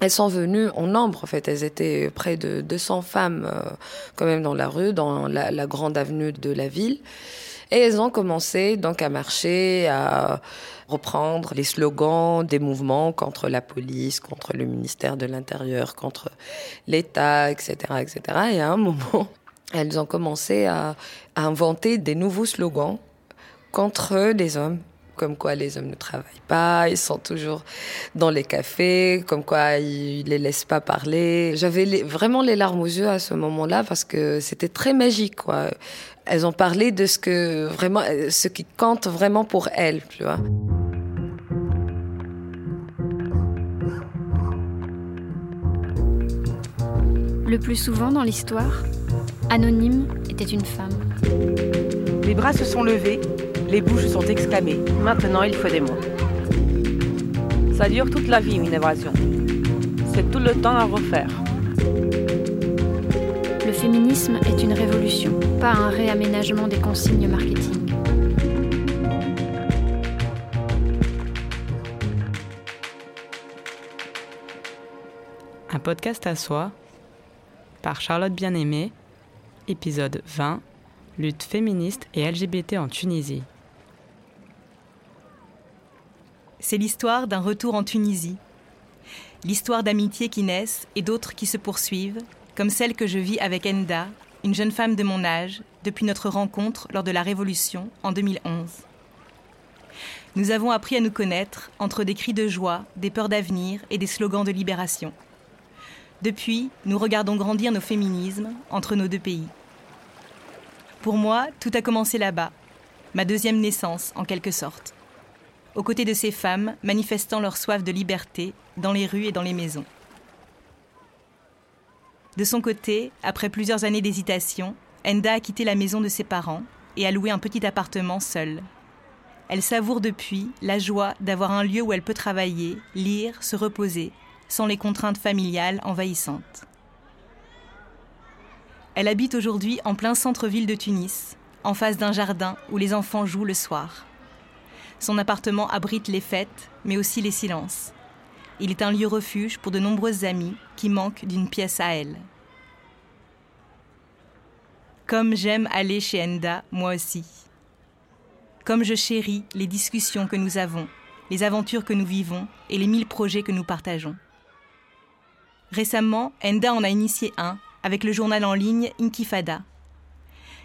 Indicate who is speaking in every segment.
Speaker 1: elles sont venues en nombre, en fait. Elles étaient près de 200 femmes, euh, quand même, dans la rue, dans la, grande avenue de la ville. Et elles ont commencé donc à marcher, à reprendre les slogans des mouvements contre la police, contre le ministère de l'Intérieur, contre l'État, etc., etc. Et à un moment, elles ont commencé à, à inventer des nouveaux slogans contre les hommes comme quoi les hommes ne travaillent pas, ils sont toujours dans les cafés, comme quoi ils les laissent pas parler. J'avais vraiment les larmes aux yeux à ce moment-là parce que c'était très magique, quoi. Elles ont parlé de ce que vraiment, ce qui compte vraiment pour elles, tu vois.
Speaker 2: Le plus souvent dans l'histoire, Anonyme était une femme.
Speaker 3: Les bras se sont levés les bouches sont exclamées. Maintenant, il faut des mots. Ça dure toute la vie, une évasion. C'est tout le temps à refaire.
Speaker 2: Le féminisme est une révolution, pas un réaménagement des consignes marketing.
Speaker 4: Un podcast à soi par Charlotte Bien-Aimée, épisode 20 Lutte féministe et LGBT en Tunisie.
Speaker 5: C'est l'histoire d'un retour en Tunisie. L'histoire d'amitiés qui naissent et d'autres qui se poursuivent, comme celle que je vis avec Enda, une jeune femme de mon âge, depuis notre rencontre lors de la Révolution en 2011. Nous avons appris à nous connaître entre des cris de joie, des peurs d'avenir et des slogans de libération. Depuis, nous regardons grandir nos féminismes entre nos deux pays. Pour moi, tout a commencé là-bas, ma deuxième naissance en quelque sorte aux côtés de ces femmes manifestant leur soif de liberté dans les rues et dans les maisons. De son côté, après plusieurs années d'hésitation, Enda a quitté la maison de ses parents et a loué un petit appartement seul. Elle savoure depuis la joie d'avoir un lieu où elle peut travailler, lire, se reposer, sans les contraintes familiales envahissantes. Elle habite aujourd'hui en plein centre-ville de Tunis, en face d'un jardin où les enfants jouent le soir. Son appartement abrite les fêtes, mais aussi les silences. Il est un lieu refuge pour de nombreuses amies qui manquent d'une pièce à elle. Comme j'aime aller chez Enda, moi aussi. Comme je chéris les discussions que nous avons, les aventures que nous vivons et les mille projets que nous partageons. Récemment, Enda en a initié un avec le journal en ligne Inkifada.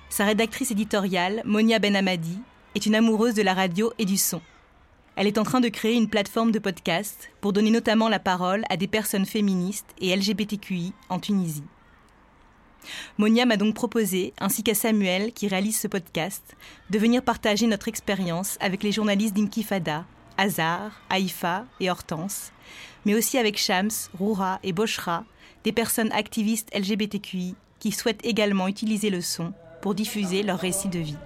Speaker 5: Sa rédactrice éditoriale, Monia Benhamadi, est une amoureuse de la radio et du son. Elle est en train de créer une plateforme de podcast pour donner notamment la parole à des personnes féministes et LGBTQI en Tunisie. Monia m'a donc proposé, ainsi qu'à Samuel qui réalise ce podcast, de venir partager notre expérience avec les journalistes d'Inkifada, Hazar, Haïfa et Hortense, mais aussi avec Shams, Roura et Boshra, des personnes activistes LGBTQI qui souhaitent également utiliser le son pour diffuser leur récit de vie.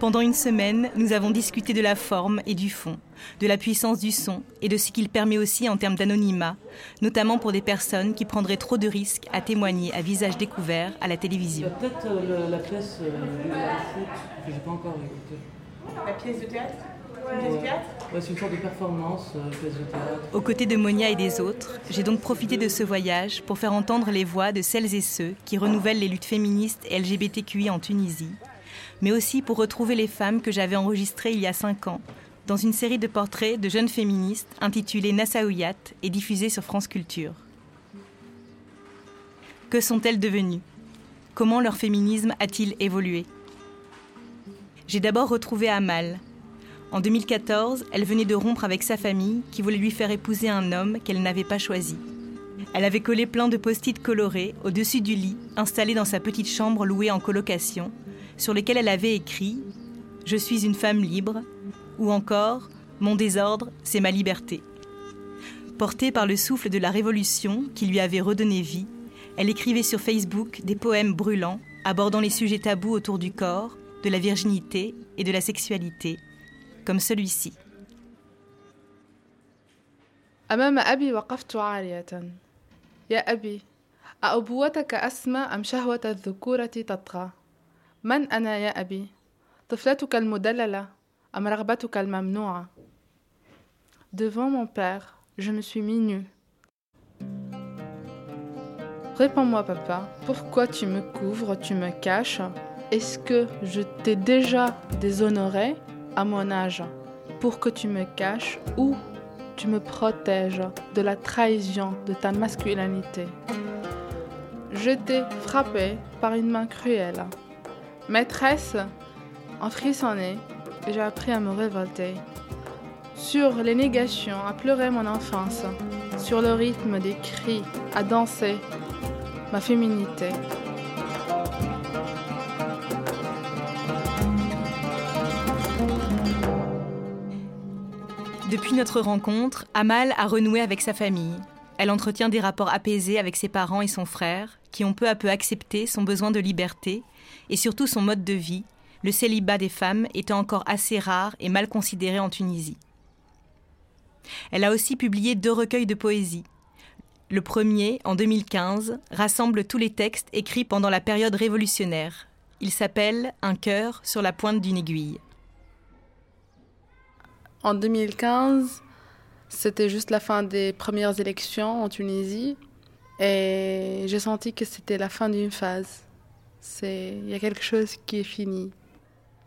Speaker 5: Pendant une semaine, nous avons discuté de la forme et du fond, de la puissance du son et de ce qu'il permet aussi en termes d'anonymat, notamment pour des personnes qui prendraient trop de risques à témoigner à visage découvert à la télévision.
Speaker 6: Peut-être euh, la pièce euh, de que j'ai pas encore écoutée.
Speaker 3: La pièce de théâtre?
Speaker 6: C'est une sorte de euh,
Speaker 5: Aux côtés de Monia et des autres, j'ai donc profité de ce voyage pour faire entendre les voix de celles et ceux qui renouvellent les luttes féministes et LGBTQI en Tunisie, mais aussi pour retrouver les femmes que j'avais enregistrées il y a cinq ans dans une série de portraits de jeunes féministes intitulée Nassaouyat et diffusée sur France Culture. Que sont-elles devenues? Comment leur féminisme a-t-il évolué? J'ai d'abord retrouvé Amal, en 2014, elle venait de rompre avec sa famille qui voulait lui faire épouser un homme qu'elle n'avait pas choisi. Elle avait collé plein de post-it colorés au-dessus du lit, installé dans sa petite chambre louée en colocation, sur lesquels elle avait écrit Je suis une femme libre ou encore Mon désordre, c'est ma liberté. Portée par le souffle de la révolution qui lui avait redonné vie, elle écrivait sur Facebook des poèmes brûlants abordant les sujets tabous autour du corps, de la virginité et de la sexualité comme celui-ci.
Speaker 7: أمام أبي وقفت عارية يا أبي أأبوتك أسمى أم شهوة الذكورة تطغى من أنا يا أبي طفلتك المدللة أم رغبتك الممنوعة Devant mon père, je me suis mis nu. Réponds-moi, papa, pourquoi tu me couvres, tu me caches Est-ce que je t'ai déjà déshonoré À mon âge pour que tu me caches ou tu me protèges de la trahison de ta masculinité J'étais frappée par une main cruelle. Maîtresse, en frissonnant, j'ai appris à me révolter sur les négations, à pleurer mon enfance, sur le rythme des cris, à danser ma féminité.
Speaker 5: Depuis notre rencontre, Amal a renoué avec sa famille. Elle entretient des rapports apaisés avec ses parents et son frère, qui ont peu à peu accepté son besoin de liberté et surtout son mode de vie, le célibat des femmes étant encore assez rare et mal considéré en Tunisie. Elle a aussi publié deux recueils de poésie. Le premier, en 2015, rassemble tous les textes écrits pendant la période révolutionnaire. Il s'appelle Un cœur sur la pointe d'une aiguille.
Speaker 7: En 2015, c'était juste la fin des premières élections en Tunisie et j'ai senti que c'était la fin d'une phase. C'est il y a quelque chose qui est fini.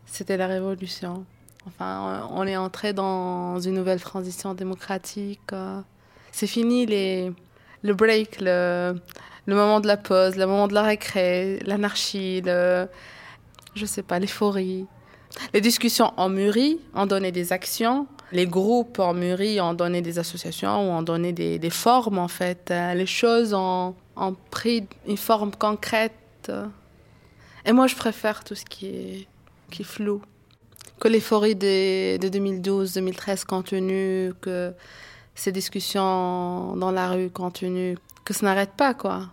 Speaker 7: C'était la révolution. Enfin, on est entré dans une nouvelle transition démocratique. Euh. C'est fini les, le break, le, le moment de la pause, le moment de la récré, l'anarchie, le, je sais pas, l'euphorie. Les discussions ont mûri, ont donné des actions. Les groupes ont mûri, ont donné des associations ou ont donné des, des formes, en fait. Euh, les choses ont, pris une forme concrète. Et moi, je préfère tout ce qui est, qui flou que l'euphorie de, de 2012-2013 continue, que ces discussions dans la rue continuent, que ça n'arrête pas, quoi.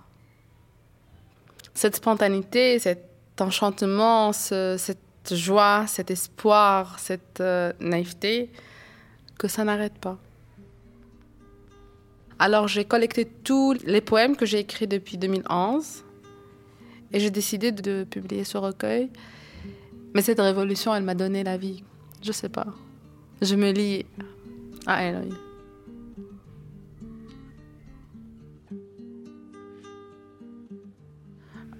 Speaker 7: Cette spontanéité, cet enchantement, ce, cette joie, cet espoir, cette euh, naïveté, que ça n'arrête pas. Alors j'ai collecté tous les poèmes que j'ai écrits depuis 2011 et j'ai décidé de publier ce recueil. Mais cette révolution, elle m'a donné la vie. Je sais pas. Je me lie à elle.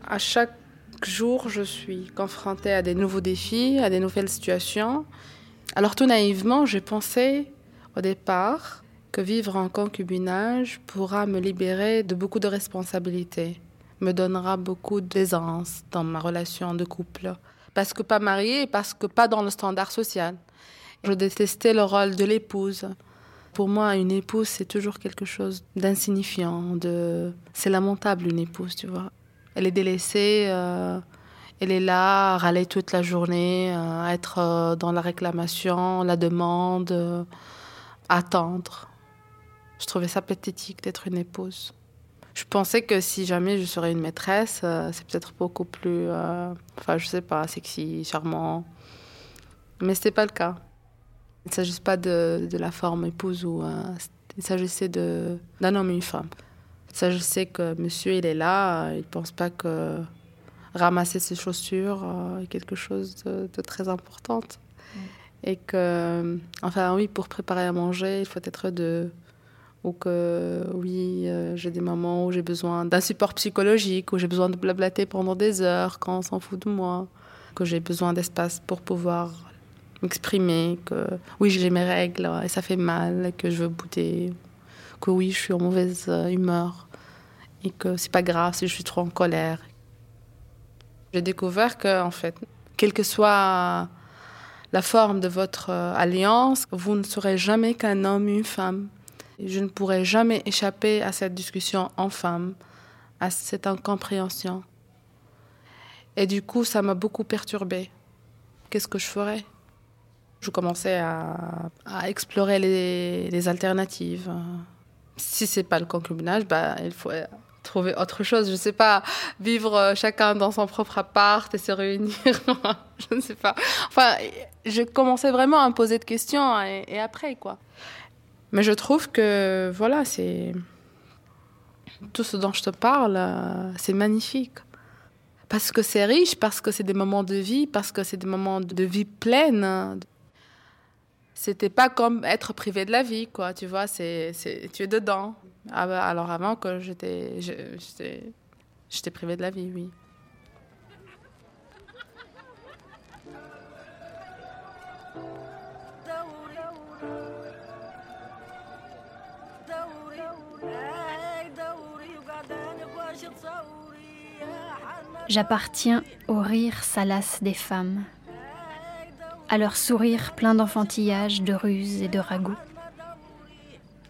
Speaker 7: À chaque jour, je suis confrontée à des nouveaux défis, à des nouvelles situations. Alors tout naïvement, j'ai pensé au départ que vivre en concubinage pourra me libérer de beaucoup de responsabilités, me donnera beaucoup d'aisance dans ma relation de couple parce que pas mariée, parce que pas dans le standard social. Je détestais le rôle de l'épouse. Pour moi, une épouse, c'est toujours quelque chose d'insignifiant. De... C'est lamentable, une épouse, tu vois. Elle est délaissée, euh, elle est là, à râler toute la journée, euh, à être euh, dans la réclamation, la demande, attendre. Je trouvais ça pathétique d'être une épouse. Je pensais que si jamais je serais une maîtresse, c'est peut-être beaucoup plus, enfin, je sais pas, sexy, charmant. Mais c'était pas le cas. Il ne s'agissait pas de, la forme épouse ou. Il s'agissait d'un homme et une femme. Il s'agissait que monsieur, il est là, il ne pense pas que ramasser ses chaussures est quelque chose de, de très important. Et que, enfin, oui, pour préparer à manger, il faut être deux. Ou que oui, euh, j'ai des moments où j'ai besoin d'un support psychologique, où j'ai besoin de blablater pendant des heures quand on s'en fout de moi, que j'ai besoin d'espace pour pouvoir m'exprimer, que oui, j'ai mes règles et ça fait mal, que je veux bouder, que oui, je suis en mauvaise euh, humeur et que c'est pas grave si je suis trop en colère. J'ai découvert que, en fait, quelle que soit la forme de votre euh, alliance, vous ne serez jamais qu'un homme une femme. Je ne pourrai jamais échapper à cette discussion en femme, à cette incompréhension. Et du coup, ça m'a beaucoup perturbée. Qu'est-ce que je ferais? Je commençais à, explorer les, alternatives. Si c'est pas le concubinage, bah, il faut trouver autre chose. Je sais pas, vivre chacun dans son propre appart et se réunir. je ne sais pas. Enfin, je commençais vraiment à me poser de questions et, et après, quoi. Mais je trouve que, voilà, c'est. Tout ce dont je te parle, euh, c'est magnifique. Parce que c'est riche, parce que c'est des moments de vie, parce que c'est des moments de vie pleine. C'était pas comme être privé de la vie, quoi. Tu vois, c'est, tu es dedans. Ah bah, alors avant que j'étais, j'étais, j'étais privée de la vie, oui.
Speaker 2: J'appartiens au rire salace des femmes, à leur sourire plein d'enfantillage, de ruses et de ragots.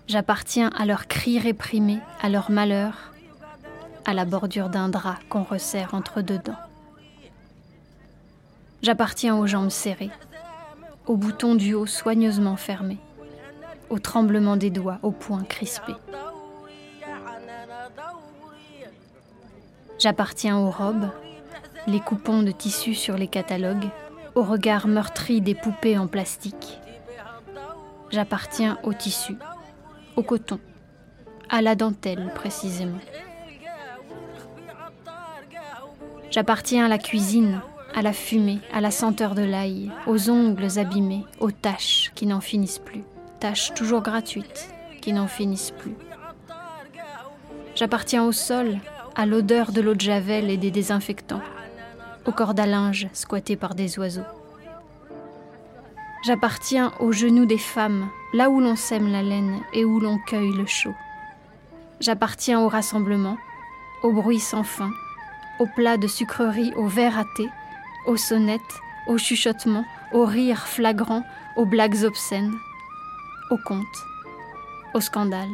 Speaker 2: J'appartiens à leurs cris réprimés, à leur malheur, à la bordure d'un drap qu'on resserre entre deux dents. J'appartiens aux jambes serrées, aux boutons du haut soigneusement fermés, au tremblement des doigts, aux poings crispés. J'appartiens aux robes, les coupons de tissu sur les catalogues, au regard meurtri des poupées en plastique. J'appartiens au tissu, au coton, à la dentelle précisément. J'appartiens à la cuisine, à la fumée, à la senteur de l'ail, aux ongles abîmés, aux taches qui n'en finissent plus, tâches toujours gratuites qui n'en finissent plus. J'appartiens au sol, à l'odeur de l'eau de javel et des désinfectants, au corps à linge squatté par des oiseaux. J'appartiens aux genoux des femmes, là où l'on sème la laine et où l'on cueille le chaud. J'appartiens au rassemblement, au bruit sans fin, aux plats de sucreries aux verres à thé, aux sonnettes, aux chuchotements, aux rires flagrants, aux blagues obscènes, aux contes, aux scandales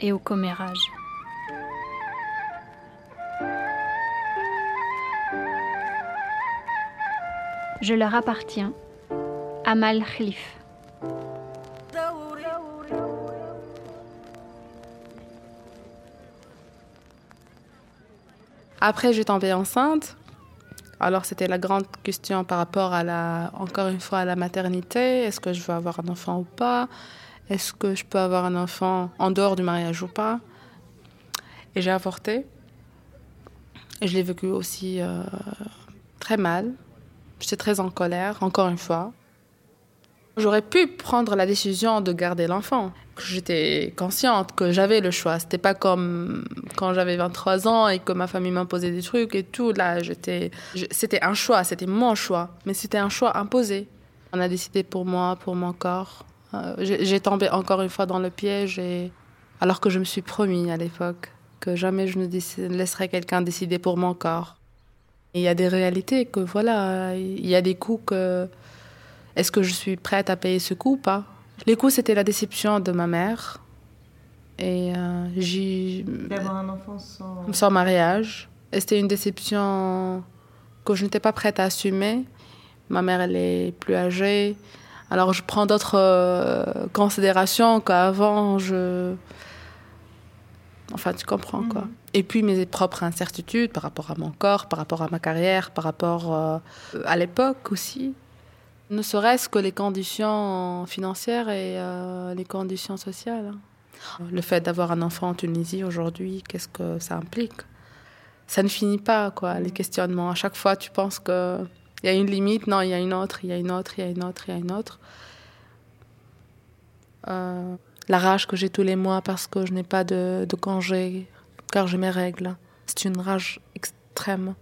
Speaker 2: et aux commérages. Je leur appartiens. Amal Khalif.
Speaker 7: Après, j'ai tombé enceinte. Alors, c'était la grande question par rapport à la, encore une fois, à la maternité. Est-ce que je veux avoir un enfant ou pas? Est-ce que je peux avoir un enfant en dehors du mariage ou pas? Et j'ai avorté. Et je l'ai vécu aussi euh, très mal. J'étais très en colère, encore une fois. J'aurais pu prendre la décision de garder l'enfant. J'étais consciente que j'avais le choix. C'était pas comme quand j'avais 23 ans et que ma famille m'imposait des trucs et tout. Là, c'était un choix, c'était mon choix, mais c'était un choix imposé. On a décidé pour moi, pour mon corps. Euh, j'ai tombé encore une fois dans le piège et alors que je me suis promis à l'époque que jamais je ne laisserais quelqu'un décider pour mon corps. Il y a des réalités que voilà, il y a des coups que. Est-ce que je suis prête à payer ce coup ou pas? Les coups, c'était la déception de ma mère. Et euh, j'ai.
Speaker 5: D'avoir un enfant sans.
Speaker 7: Sans mariage. Et c'était une déception que je n'étais pas prête à assumer. Ma mère, elle est plus âgée. Alors, je prends d'autres euh, considérations qu'avant, je. Enfin, tu comprends, quoi. Mhm. Et puis mes propres incertitudes par rapport à mon corps, par rapport à ma carrière, par rapport euh, à l'époque aussi. Ne serait-ce que les conditions financières et euh, les conditions sociales. Le fait d'avoir un enfant en Tunisie aujourd'hui, qu'est-ce que ça implique? Ça ne finit pas, quoi, les questionnements. À chaque fois, tu penses qu'il y a une limite, non, il y a une autre, il y a une autre, il y a une autre, il y a une autre. Euh, la rage que j'ai tous les mois parce que je n'ai pas de congé, car j'ai mes règles. C'est une rage extrême.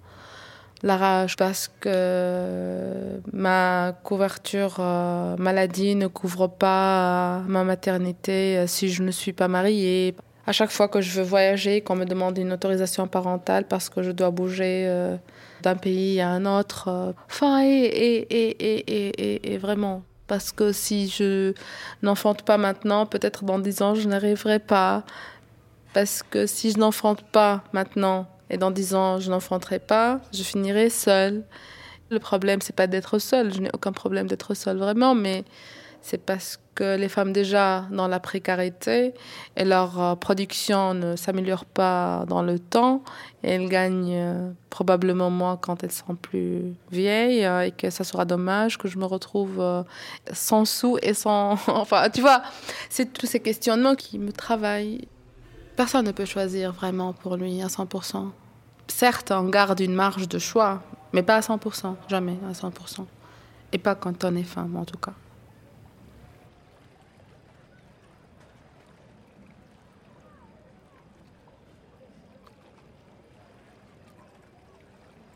Speaker 7: La rage parce que ma couverture euh, maladie ne couvre pas ma maternité euh, si je ne suis pas mariée. À chaque fois que je veux voyager, qu'on me demande une autorisation parentale parce que je dois bouger euh, d'un pays à un autre. Enfin, et, et, et, et, et vraiment. Parce que si je n'enfante pas maintenant, peut-être dans dix ans, je n'arriverai pas. Parce que si je n'enfante pas maintenant et dans dix ans, je n'enfanterai pas, je finirai seule. Le problème, c'est pas d'être seule. Je n'ai aucun problème d'être seule vraiment, mais c'est parce que les femmes déjà dans la précarité et leur euh, production ne s'améliore pas dans le temps et elles gagnent euh, probablement moins quand elles sont plus vieilles euh, et que ça sera dommage que je me retrouve sans sous et sans enfin tu vois c'est tous ces questionnements qui me travaillent Personne ne peut choisir vraiment pour lui à 100%. Certes, on garde une marge de choix, mais pas à 100%, jamais à 100%. Et pas quand on est femme, en tout cas.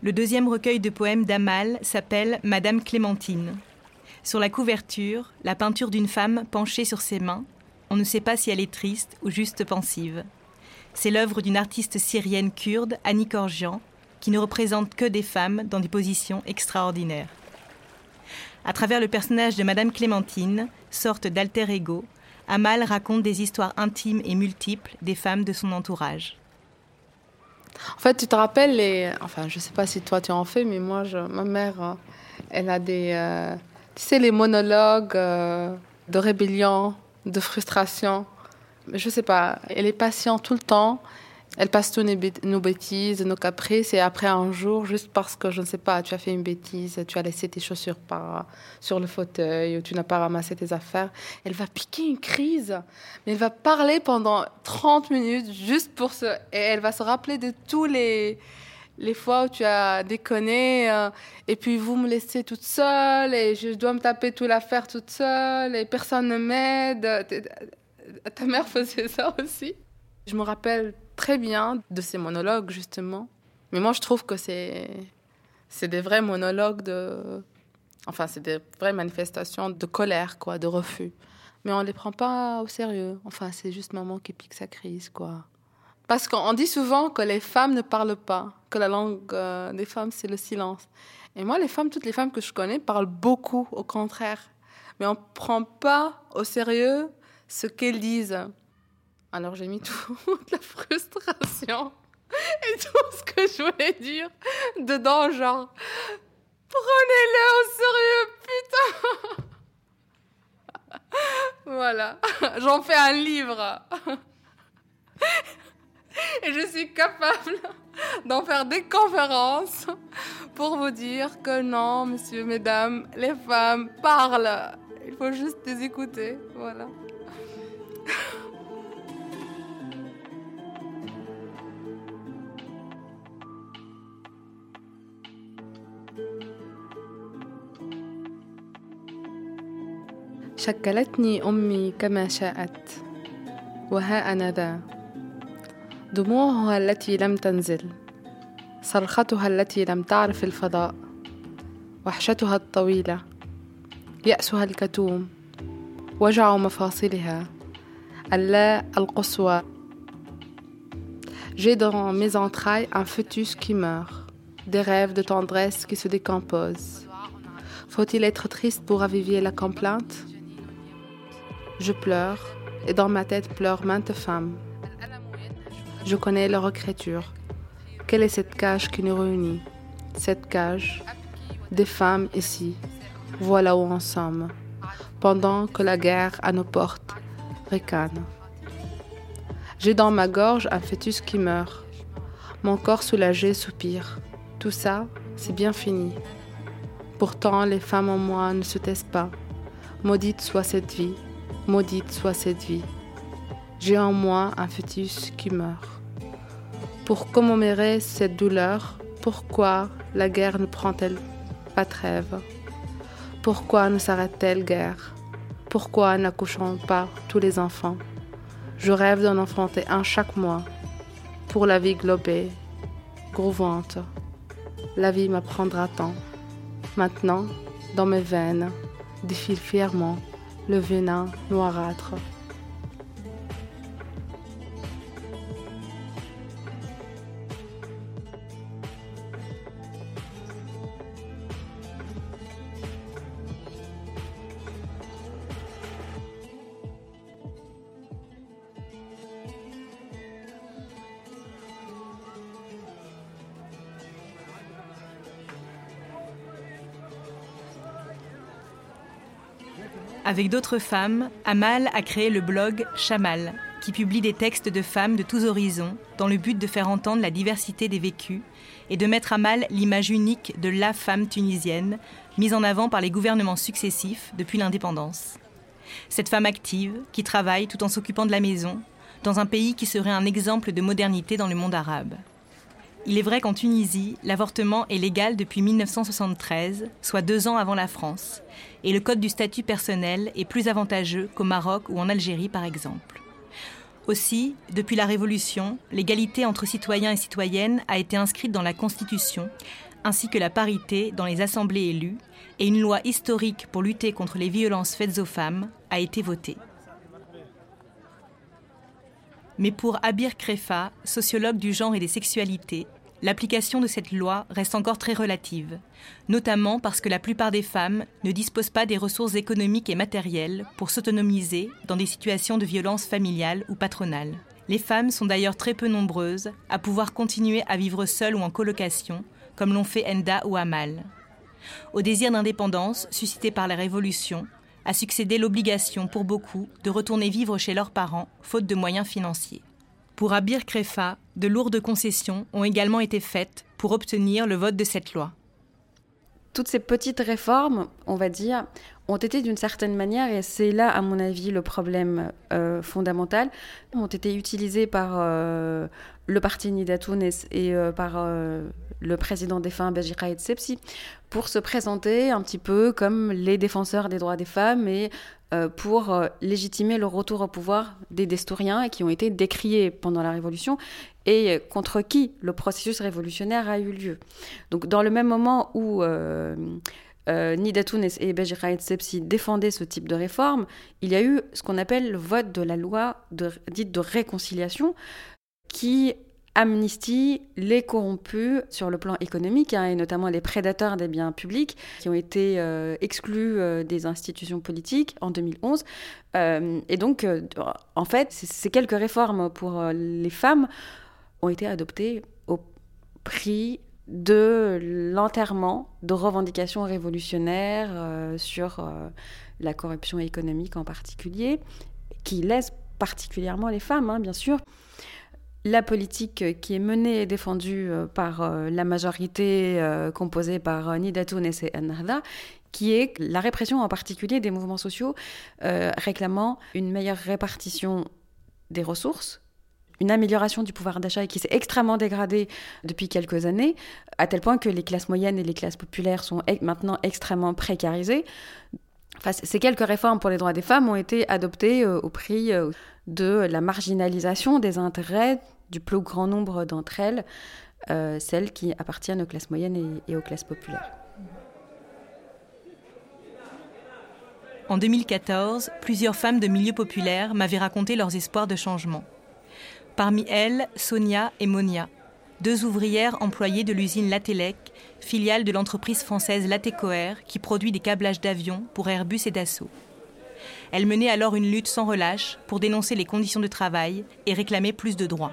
Speaker 5: Le deuxième recueil de poèmes d'Amal s'appelle Madame Clémentine. Sur la couverture, la peinture d'une femme penchée sur ses mains. On ne sait pas si elle est triste ou juste pensive. C'est l'œuvre d'une artiste syrienne kurde, Annie Korjian, qui ne représente que des femmes dans des positions extraordinaires. À travers le personnage de Madame Clémentine, sorte d'alter ego, Amal raconte des histoires intimes et multiples des femmes de son entourage.
Speaker 7: En fait, tu te rappelles les. Enfin, je sais pas si toi tu en fais, mais moi, ma mère, hein, elle a des. Euh, tu sais, les monologues euh, de rébellion, de frustration. Je sais pas, elle est patiente tout le temps. Elle passe toutes nos bêtises, nos caprices, et après un jour, juste parce que, je ne sais pas, tu as fait une bêtise, tu as laissé tes chaussures par, sur le fauteuil, ou tu n'as pas ramassé tes affaires, elle va piquer une crise. Mais elle va parler pendant 30 minutes, juste pour ce... Et elle va se rappeler de tous les, les fois où tu as déconné, euh, et puis vous me laissez toute seule, et je dois me taper toute l'affaire toute seule, et personne ne m'aide. Ta mère faisait ça aussi. Je me rappelle très bien de ces monologues, justement. Mais moi, je trouve que c'est, c'est des vrais monologues de. Enfin, c'est des vraies manifestations de colère, quoi, de refus. Mais on ne les prend pas au sérieux. Enfin, c'est juste maman qui pique sa crise, quoi. Parce qu'on dit souvent que les femmes ne parlent pas, que la langue euh, des femmes, c'est le silence. Et moi, les femmes, toutes les femmes que je connais, parlent beaucoup, au contraire. Mais on ne prend pas au sérieux ce qu'elles disent. Alors j'ai mis toute la frustration et tout ce que je voulais dire dedans, genre prenez-le au sérieux, putain. voilà, j'en fais un livre. Et je suis capable d'en faire des conférences pour vous dire que non, monsieur, mesdames, les femmes parlent. Il faut juste les écouter. Voilà. شكلتني امي كما شاءت وها انا ذا دموعها التي لم تنزل صرختها التي لم تعرف الفضاء وحشتها الطويله ياسها الكتوم وجع مفاصلها اللا القصوى J'ai dans mes entrailles un fœtus qui meurt, des rêves de tendresse qui se décomposent. Faut-il être triste pour raviver la complainte Je pleure, et dans ma tête pleurent maintes femmes. Je connais leur écriture. Quelle est cette cage qui nous réunit? Cette cage Des femmes ici. Voilà où nous sommes. Pendant que la guerre à nos portes ricane. J'ai dans ma gorge un fœtus qui meurt. Mon corps soulagé soupire. Tout ça, c'est bien fini. Pourtant, les femmes en moi ne se taisent pas. Maudite soit cette vie maudite soit cette vie. J'ai en moi un fœtus qui meurt. Pour commémorer cette douleur, pourquoi la guerre ne prend-elle pas trêve? Pourquoi ne s'arrête-t-elle guère? Pourquoi n'accouchons pas tous les enfants? Je rêve d'en enfanter un chaque mois. Pour la vie globée, grouvante, la vie m'apprendra tant. Maintenant, dans mes veines, défile fièrement le venin noirâtre.
Speaker 5: Avec d'autres femmes, Amal a créé le blog Chamal, qui publie des textes de femmes de tous horizons, dans le but de faire entendre la diversité des vécus et de mettre à mal l'image unique de la femme tunisienne, mise en avant par les gouvernements successifs depuis l'indépendance. Cette femme active, qui travaille tout en s'occupant de la maison, dans un pays qui serait un exemple de modernité dans le monde arabe. Il est vrai qu'en Tunisie, l'avortement est légal depuis 1973, soit deux ans avant la France, et le code du statut personnel est plus avantageux qu'au Maroc ou en Algérie par exemple. Aussi, depuis la Révolution, l'égalité entre citoyens et citoyennes a été inscrite dans la Constitution, ainsi que la parité dans les assemblées élues, et une loi historique pour lutter contre les violences faites aux femmes a été votée. Mais pour Abir Krefa, sociologue du genre et des sexualités, l'application de cette loi reste encore très relative, notamment parce que la plupart des femmes ne disposent pas des ressources économiques et matérielles pour s'autonomiser dans des situations de violence familiale ou patronale. Les femmes sont d'ailleurs très peu nombreuses à pouvoir continuer à vivre seules ou en colocation, comme l'ont fait Enda ou Amal. Au désir d'indépendance suscité par la Révolution, a succédé l'obligation pour beaucoup de retourner vivre chez leurs parents, faute de moyens financiers. Pour Abir Krefa, de lourdes concessions ont également été faites pour obtenir le vote de cette loi.
Speaker 8: Toutes ces petites réformes, on va dire, ont été d'une certaine manière, et c'est là, à mon avis, le problème euh, fondamental, ont été utilisées par euh, le parti Nidatounes et euh, par le président défunt Beji Khaïd Sepsi pour se présenter un petit peu comme les défenseurs des droits des femmes et pour légitimer le retour au pouvoir des Destouriens qui ont été décriés pendant la Révolution et contre qui le processus révolutionnaire a eu lieu. Donc dans le même moment où euh, euh Nida et Beji Sepsi défendaient ce type de réforme, il y a eu ce qu'on appelle le vote de la loi dite de réconciliation qui amnistie les corrompus sur le plan économique, hein, et notamment les prédateurs des biens publics qui ont été euh, exclus euh, des institutions politiques en 2011. Euh, et donc, en fait, ces quelques réformes pour les femmes ont été adoptées au prix de l'enterrement de revendications révolutionnaires sur la corruption économique en particulier, qui laissent particulièrement les femmes, hein, bien sûr. La politique qui est menée et défendue euh, par euh, la majorité euh, composée par Nida et Ennahda, qui est la répression en particulier des mouvements sociaux réclamant une meilleure répartition des ressources, une amélioration du pouvoir d'achat qui s'est extrêmement dégradée depuis quelques années, à tel point que les classes moyennes et les classes populaires sont maintenant extrêmement précarisées. ces quelques réformes pour les droits des femmes ont été adoptées au prix de la marginalisation des intérêts du plus grand nombre d'entre elles, euh, celles qui appartiennent aux classes moyennes et, aux classes populaires.
Speaker 5: En 2014, plusieurs femmes de milieux populaires m'avaient raconté leurs espoirs de changement. Parmi elles, Sonia et Monia, deux ouvrières employées de l'usine Latelec, filiale de l'entreprise française Latécoère qui produit des câblages d'avions pour Airbus et Dassault. Elles menaient alors une lutte sans relâche pour dénoncer les conditions de travail et réclamer plus de droits.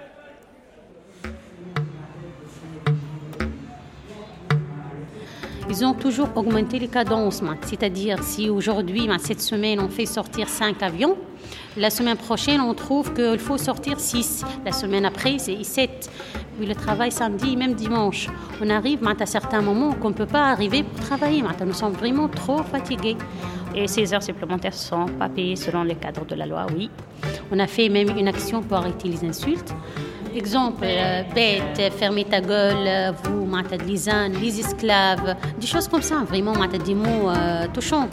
Speaker 9: ils ont toujours augmenté les cadences. C'est-à-dire, si aujourd'hui, cette semaine, on fait sortir 5 avions, la semaine prochaine, on trouve qu'il faut sortir 6. La semaine après, c'est 7. Oui, le travail samedi, même dimanche. On arrive à certains moments qu'on ne peut pas arriver pour travailler. Nous sommes vraiment trop fatigués. Et ces heures supplémentaires ne sont pas payées selon les cadres de la loi, oui. On a fait même une action pour arrêter les insultes. Exemple, euh, bête, fermez ta gueule, vous, de les esclaves, des choses comme ça, vraiment, des mots euh, touchants.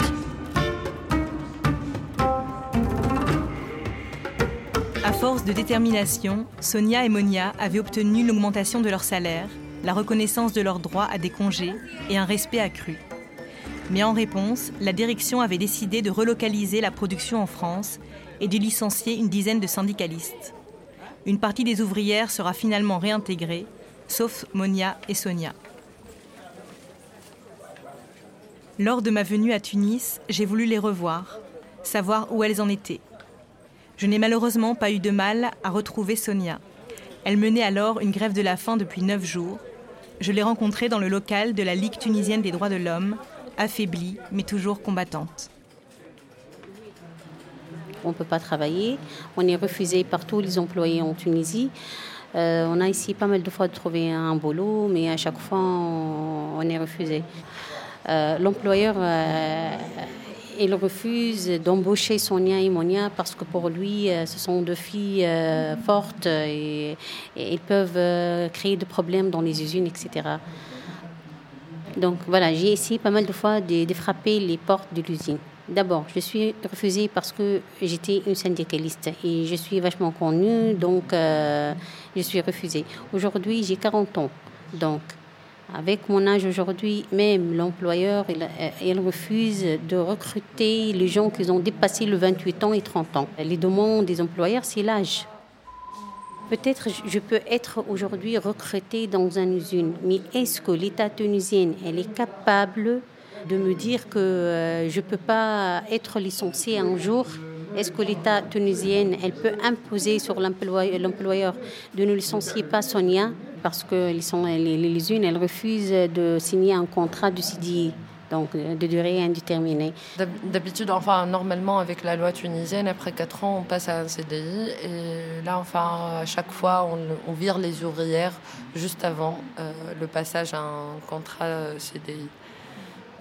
Speaker 5: À force de détermination, Sonia et Monia avaient obtenu l'augmentation de leur salaire, la reconnaissance de leurs droits à des congés et un respect accru. Mais en réponse, la direction avait décidé de relocaliser la production en France et de licencier une dizaine de syndicalistes une partie des ouvrières sera finalement réintégrée, sauf Monia et Sonia. Lors de ma venue à Tunis, j'ai voulu les revoir, savoir où elles en étaient. Je n'ai malheureusement pas eu de mal à retrouver Sonia. Elle menait alors une grève de la faim depuis neuf jours. Je l'ai rencontrée dans le local de la Ligue tunisienne des droits de l'homme, affaiblie mais toujours combattante
Speaker 9: on ne peut pas travailler. On est refusé par tous les employés en Tunisie. Euh, on a ici pas mal de fois de trouver un boulot, mais à chaque fois, on, est refusé. Euh, l'employeur, euh, il refuse d'embaucher Sonia et Monia parce que pour lui, euh, ce sont deux filles euh, fortes et, ils peuvent euh, créer des problèmes dans les usines, etc. Donc voilà, j'ai essayé pas mal de fois de, de frapper les portes de l'usine. D'abord, je suis refusée parce que j'étais une syndicaliste et je suis vachement connue, donc je suis refusée. Aujourd'hui, j'ai 40 ans, donc avec mon âge aujourd'hui, même l'employeur, il, il, refuse de recruter les gens qui ont dépassé le 28 ans et 30 ans. Les demandes des employeurs, c'est l'âge. Peut-être je peux être aujourd'hui recrutée dans une usine, mais est-ce que l'État tunisien elle est capable de me dire que euh, je ne peux pas être licenciée un jour? Est-ce que l'État tunisien elle peut imposer sur l'employeur de ne licencier pas Sonia parce que les, les, les usines elles refusent de signer un contrat de CDI donc de durée indéterminée.
Speaker 1: D'habitude, enfin, normalement, avec la loi tunisienne, après 4 ans, on passe à un CDI. Et là, enfin, à chaque fois, on, vire les ouvrières juste avant euh, le passage à un contrat CDI.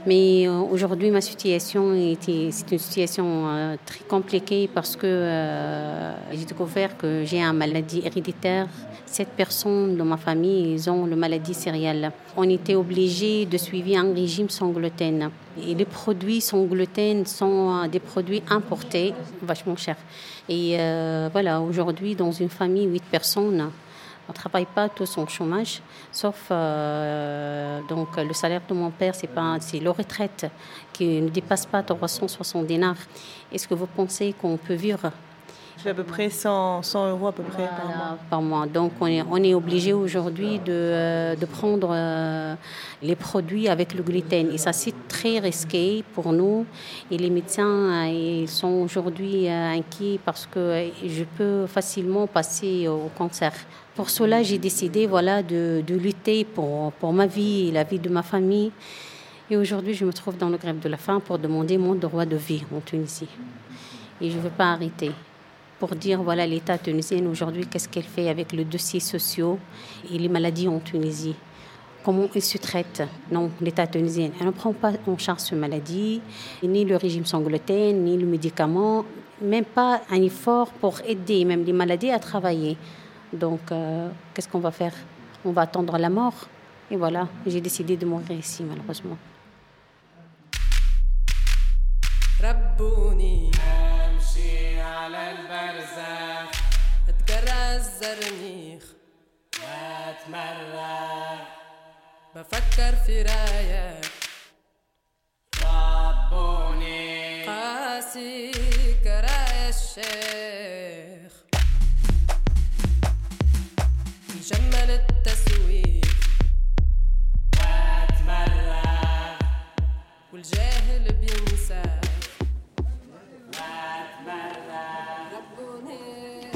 Speaker 9: Mais euh, aujourd'hui, ma situation était, c'est une situation euh, très compliquée parce que euh, j'ai découvert que j'ai une maladie héréditaire. Sept personnes dans ma famille, ont la maladie céréale. On était obligé de suivre un régime sans gluten. Et les produits sans gluten sont des produits importés, vachement chers. Et voilà, aujourd'hui, dans une famille, huit personnes, on ne travaille pas tous en chômage, sauf euh, donc le salaire de mon père, c'est pas c'est la retraite qui ne dépasse pas 360 dinars. Est-ce que vous pensez qu'on peut vivre?
Speaker 10: C'est à peu près 100, 100 euros à peu près
Speaker 9: voilà,
Speaker 10: par mois.
Speaker 9: Par mois. Donc on est, on est obligé aujourd'hui de, euh, de prendre euh, les produits avec le gluten. Et ça c'est très risqué pour nous. Et les médecins, ils sont aujourd'hui inquiets parce que je peux facilement passer au cancer. Pour cela, j'ai décidé voilà, de, lutter pour, ma vie et la vie de ma famille. Et aujourd'hui, je me trouve dans le grève de la faim pour demander mon droit de vie en Tunisie. Et je ne veux pas arrêter pour dire voilà l'État tunisien aujourd'hui, qu'est-ce qu'elle fait avec le dossier sociaux et les maladies en Tunisie? Comment il se traite? Non, l'État tunisien, elle ne prend pas en charge ces maladies, ni le régime sans ni le médicament, même pas un effort pour aider même les maladies à travailler. Donc, euh, qu'est-ce qu'on va faire On va attendre la mort. Et voilà, j'ai décidé de mourir ici, malheureusement.
Speaker 11: ربوني امشي على البرزخ اتقرا الزرنيخ واتمرغ بفكر في رايك ربوني قاسي كرايا الشيخ يجمل التسويق واتمرغ والجاهل بينسى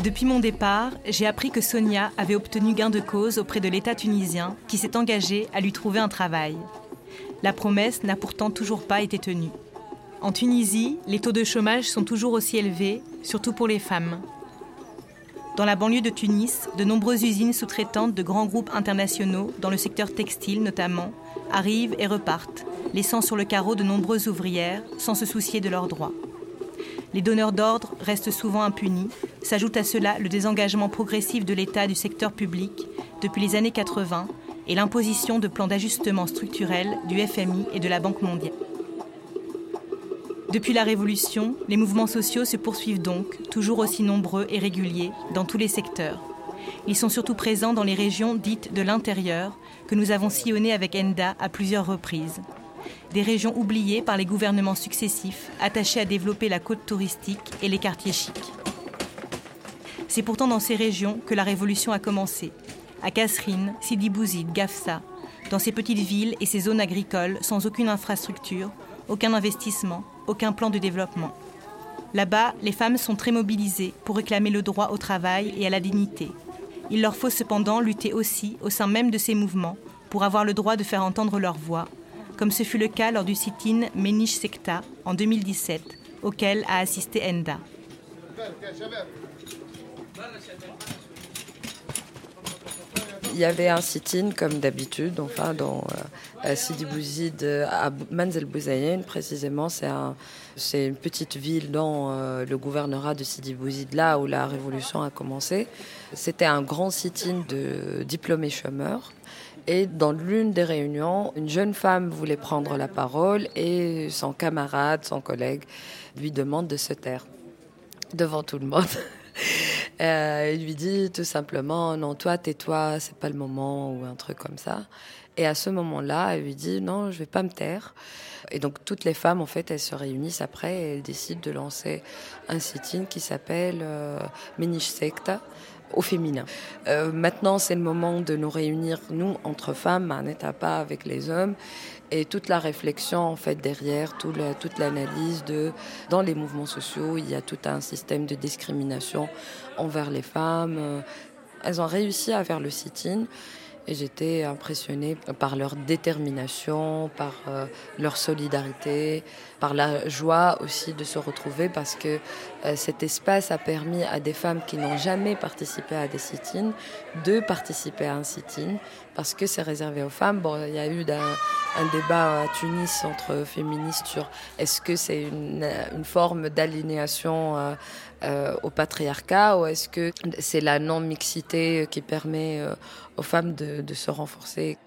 Speaker 5: Depuis mon départ, j'ai appris que Sonia avait obtenu gain de cause auprès de l'État tunisien qui s'est engagé à lui trouver un travail. La promesse n'a pourtant toujours pas été tenue. En Tunisie, les taux de chômage sont toujours aussi élevés, surtout pour les femmes. Dans la banlieue de Tunis, de nombreuses usines sous-traitantes de grands groupes internationaux, dans le secteur textile notamment, arrivent et repartent, laissant sur le carreau de nombreuses ouvrières sans se soucier de leurs droits. Les donneurs d'ordre restent souvent impunis. S'ajoute à cela le désengagement progressif de l'État du secteur public depuis les années 80 et l'imposition de plans d'ajustement structurel du FMI et de la Banque mondiale. Depuis la Révolution, les mouvements sociaux se poursuivent donc, toujours aussi nombreux et réguliers, dans tous les secteurs. Ils sont surtout présents dans les régions dites de l'intérieur, que nous avons sillonnées avec ENDA à plusieurs reprises des régions oubliées par les gouvernements successifs, attachés à développer la côte touristique et les quartiers chics. C'est pourtant dans ces régions que la révolution a commencé. À Kasserine, Sidi Bouzid, Gafsa, dans ces petites villes et ces zones agricoles sans aucune infrastructure, aucun investissement, aucun plan de développement. Là-bas, les femmes sont très mobilisées pour réclamer le droit au travail et à la dignité. Il leur faut cependant lutter aussi au sein même de ces mouvements pour avoir le droit de faire entendre leur voix comme ce fut le cas lors du sit-in Menish Sekta en 2017, auquel a assisté Enda.
Speaker 1: Il y avait un sit-in comme d'habitude, enfin dans euh, Sidi Bouzid, à Manzel Bouzaïen précisément. C'est une petite ville dans euh, le gouvernorat de Sidi Bouzid, là où la révolution a commencé. C'était un grand sit-in de diplômés chômeurs. Et dans l'une des réunions, une jeune femme voulait prendre la parole et son camarade, son collègue, lui demande de se taire devant tout le monde. Euh, il lui dit tout simplement non toi tais-toi c'est pas le moment ou un truc comme ça. Et à ce moment-là elle lui dit non je vais pas me taire et donc toutes les femmes en fait elles se réunissent après et elles décident de lancer un sit-in qui s'appelle euh, Sekta au féminin. Euh, maintenant, c'est le moment de nous réunir, nous, entre femmes, à n'état pas avec les hommes, et toute la réflexion, en fait, derrière, tout toute l'analyse de, dans les mouvements sociaux, il y a tout un système de discrimination envers les femmes. Euh, elles ont réussi à faire le sit-in. Et j'étais impressionnée par leur détermination, par euh, leur solidarité, par la joie aussi de se retrouver parce que euh, cet espace a permis à des femmes qui n'ont jamais participé à des sit-ins de participer à un sit-in parce que c'est réservé aux femmes. Bon, il y a eu un, débat à Tunis entre féministes sur est-ce que c'est une, une, forme d'aliénation euh, euh, au patriarcat ou est-ce que c'est la non-mixité qui permet euh, aux femmes de, se renforcer?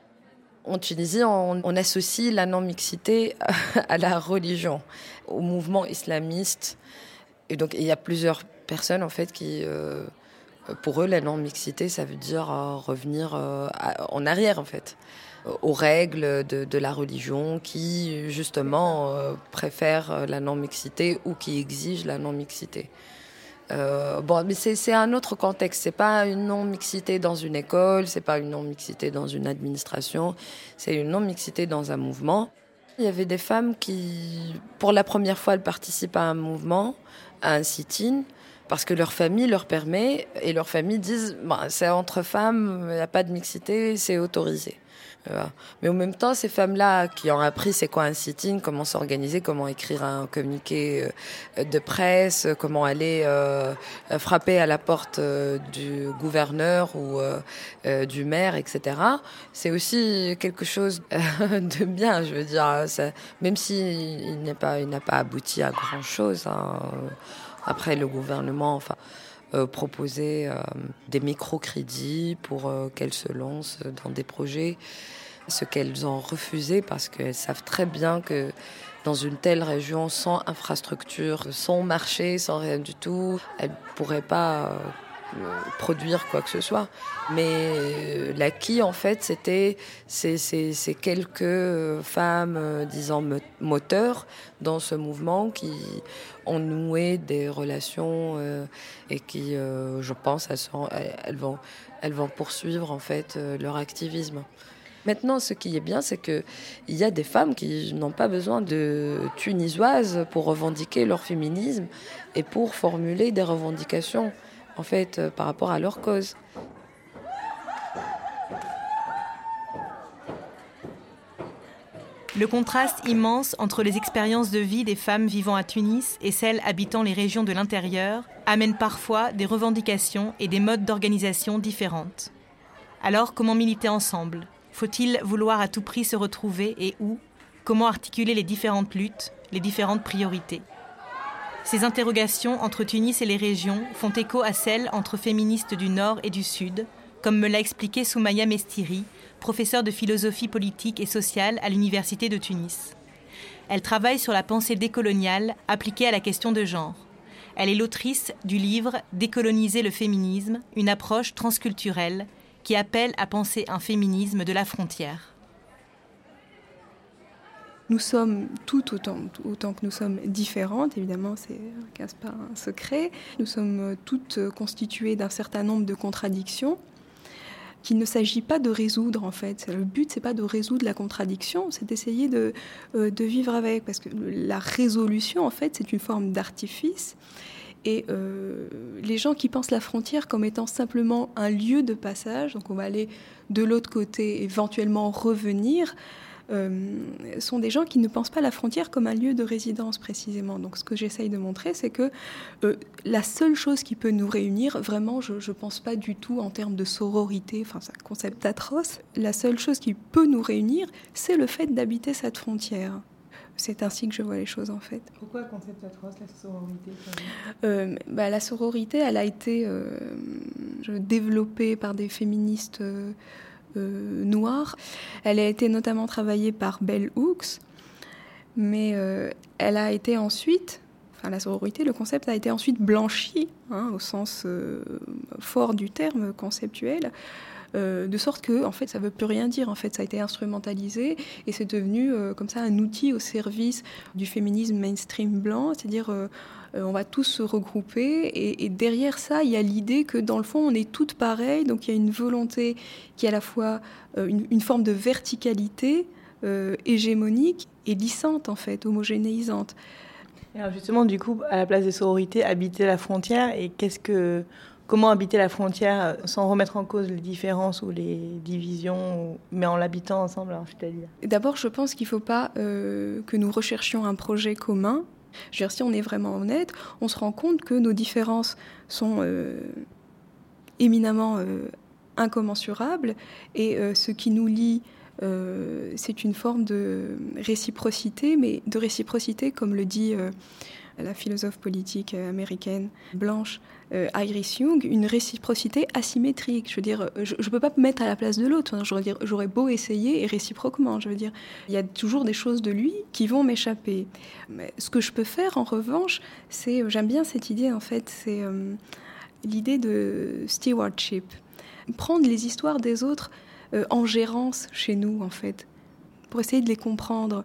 Speaker 1: En Tunisie, on, associe la non-mixité à la religion, au mouvement islamiste. Et donc, il y a plusieurs personnes, en fait, qui... Euh, pour eux, la non-mixité, ça veut dire revenir en arrière, en fait aux règles de, la religion qui justement préfèrent la non-mixité ou qui exigent la non-mixité. Euh, bon, c'est un autre contexte. C'est pas une non-mixité dans une école, c'est pas une non-mixité dans une administration, c'est une non-mixité dans un mouvement. Il y avait des femmes qui, pour la première fois, elles participent à un mouvement, à un sit-in, parce que leur famille leur permet, et leur famille disent, bah, c'est entre femmes, il n'y a pas de mixité, c'est autorisé. Mais en même temps, ces femmes-là qui ont appris c'est quoi un sit-in, comment s'organiser, comment écrire un communiqué euh, de presse, comment aller euh, frapper à la porte euh, du gouverneur ou du maire, etc. C'est aussi quelque chose de bien, je veux dire. Même s'il si n'a pas, pas abouti à grand chose. Hein, après le gouvernement, enfin. Euh, proposer euh, des microcrédits pour euh, qu'elles se lancent dans des projets, ce qu'elles ont refusé parce qu'elles savent très bien que dans une telle région, sans infrastructure, sans marché, sans rien du tout, elles ne pourraient pas produire quoi que ce soit. Mais l'acquis, en fait, c'était ces quelques femmes, disons, moteurs dans ce mouvement qui ont noué des relations euh, et qui, euh, je pense, elles, sont, vont, elles vont poursuivre, en fait, euh, leur activisme. Maintenant, ce qui est bien, c'est qu'il y a des femmes qui n'ont pas besoin de tunisoises pour revendiquer leur féminisme et pour formuler des revendications en fait, euh, par rapport à leur cause.
Speaker 5: Le contraste immense entre les expériences de vie des femmes vivant à Tunis et celles habitant les régions de l'intérieur amène parfois des revendications et des modes d'organisation différentes. Alors, comment militer ensemble? Faut-il vouloir à tout prix se retrouver et où? Comment articuler les différentes luttes, les différentes priorités? Ces interrogations entre Tunis et les régions font écho à celles entre féministes du Nord et du Sud, comme me l'a expliqué Soumaya Mestiri, professeure de philosophie politique et sociale à l'Université de Tunis. Elle travaille sur la pensée décoloniale appliquée à la question de genre. Elle est l'autrice du livre Décoloniser le féminisme, une approche transculturelle qui appelle à penser un féminisme de la frontière.
Speaker 12: Nous sommes toutes autant, autant que nous sommes différentes, évidemment, c'est pas un secret. Nous sommes toutes constituées d'un certain nombre de contradictions qu'il ne s'agit pas de résoudre en fait. Le but c'est pas de résoudre la contradiction, c'est d'essayer de, euh, vivre avec, parce que la résolution en fait c'est une forme d'artifice. Et euh, les gens qui pensent la frontière comme étant simplement un lieu de passage, donc on va aller de l'autre côté, éventuellement revenir, sont des gens qui ne pensent pas la frontière comme un lieu de résidence précisément. Donc ce que j'essaye de montrer, c'est que euh, la seule chose qui peut nous réunir, vraiment, je ne pense pas du tout en termes de sororité, enfin c'est un concept atroce, la seule chose qui peut nous réunir, c'est le fait d'habiter cette frontière. C'est ainsi que je vois les choses en fait.
Speaker 10: Pourquoi concept atroce, la sororité
Speaker 12: euh, bah, La sororité, elle a été euh, développée par des féministes euh, euh, noires. Elle a été notamment travaillée par Bell Hooks, mais euh, elle a été ensuite, enfin la sororité, le concept a été ensuite blanchi, hein, au sens euh, fort du terme conceptuel. De sorte que en fait ça veut plus rien dire en fait ça a été instrumentalisé et c'est devenu comme ça un outil au service du féminisme mainstream blanc c'est-à-dire on va tous se regrouper et, et derrière ça il y a l'idée que dans le fond on est toutes pareilles. Donc il y a une volonté qui est à la fois euh, une, une forme de verticalité euh, hégémonique et lissante en fait homogénéisante.
Speaker 10: Alors justement, du coup, à la place des sororités, habiter la frontière et qu'est-ce que, comment habiter la frontière euh, sans remettre en cause les différences ou les divisions, mais en l'habitant ensemble, alors, c'est-à-dire
Speaker 12: D'abord, je pense qu'il ne faut pas euh, que nous recherchions un projet commun. Je veux dire, si on est vraiment honnête, on se rend compte que nos différences sont euh, éminemment euh, incommensurables et euh, ce qui nous lie, c'est une forme de réciprocité, mais de réciprocité, comme le dit la philosophe politique américaine blanche Iris Young, une réciprocité asymétrique. Je veux dire, je ne peux pas me mettre à la place de l'autre. J'aurais beau essayer et réciproquement. Je veux dire, il y a toujours des choses de lui qui vont m'échapper. Mais ce que je peux faire, en revanche, c'est, j'aime bien cette idée, en fait, c'est euh, l'idée de stewardship. Prendre les histoires des autres euh, en gérance chez nous, en fait, pour essayer de les comprendre